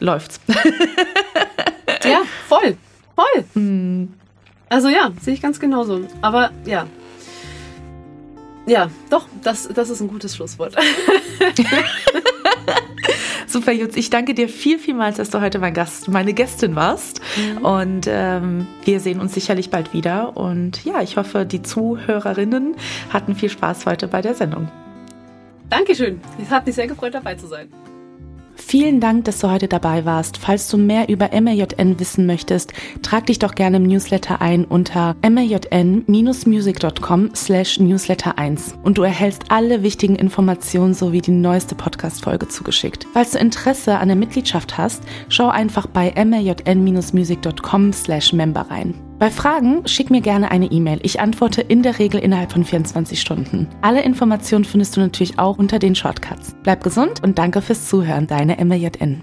läuft's. ja, voll. Voll. Hm. Also ja, sehe ich ganz genauso. Aber ja. Ja, doch, das, das ist ein gutes Schlusswort. Super, Jutz. Ich danke dir viel, vielmals, dass du heute mein Gast, meine Gästin warst. Mhm. Und ähm, wir sehen uns sicherlich bald wieder. Und ja, ich hoffe, die Zuhörerinnen hatten viel Spaß heute bei der Sendung. Dankeschön. Es hat mich sehr gefreut, dabei zu sein. Vielen Dank, dass du heute dabei warst. Falls du mehr über MRJN wissen möchtest, trag dich doch gerne im Newsletter ein unter mrjn-music.com slash newsletter 1 und du erhältst alle wichtigen Informationen sowie die neueste Podcast-Folge zugeschickt. Falls du Interesse an der Mitgliedschaft hast, schau einfach bei mrjn-music.com slash member rein. Bei Fragen schick mir gerne eine E-Mail. Ich antworte in der Regel innerhalb von 24 Stunden. Alle Informationen findest du natürlich auch unter den Shortcuts. Bleib gesund und danke fürs Zuhören. Deine MJN.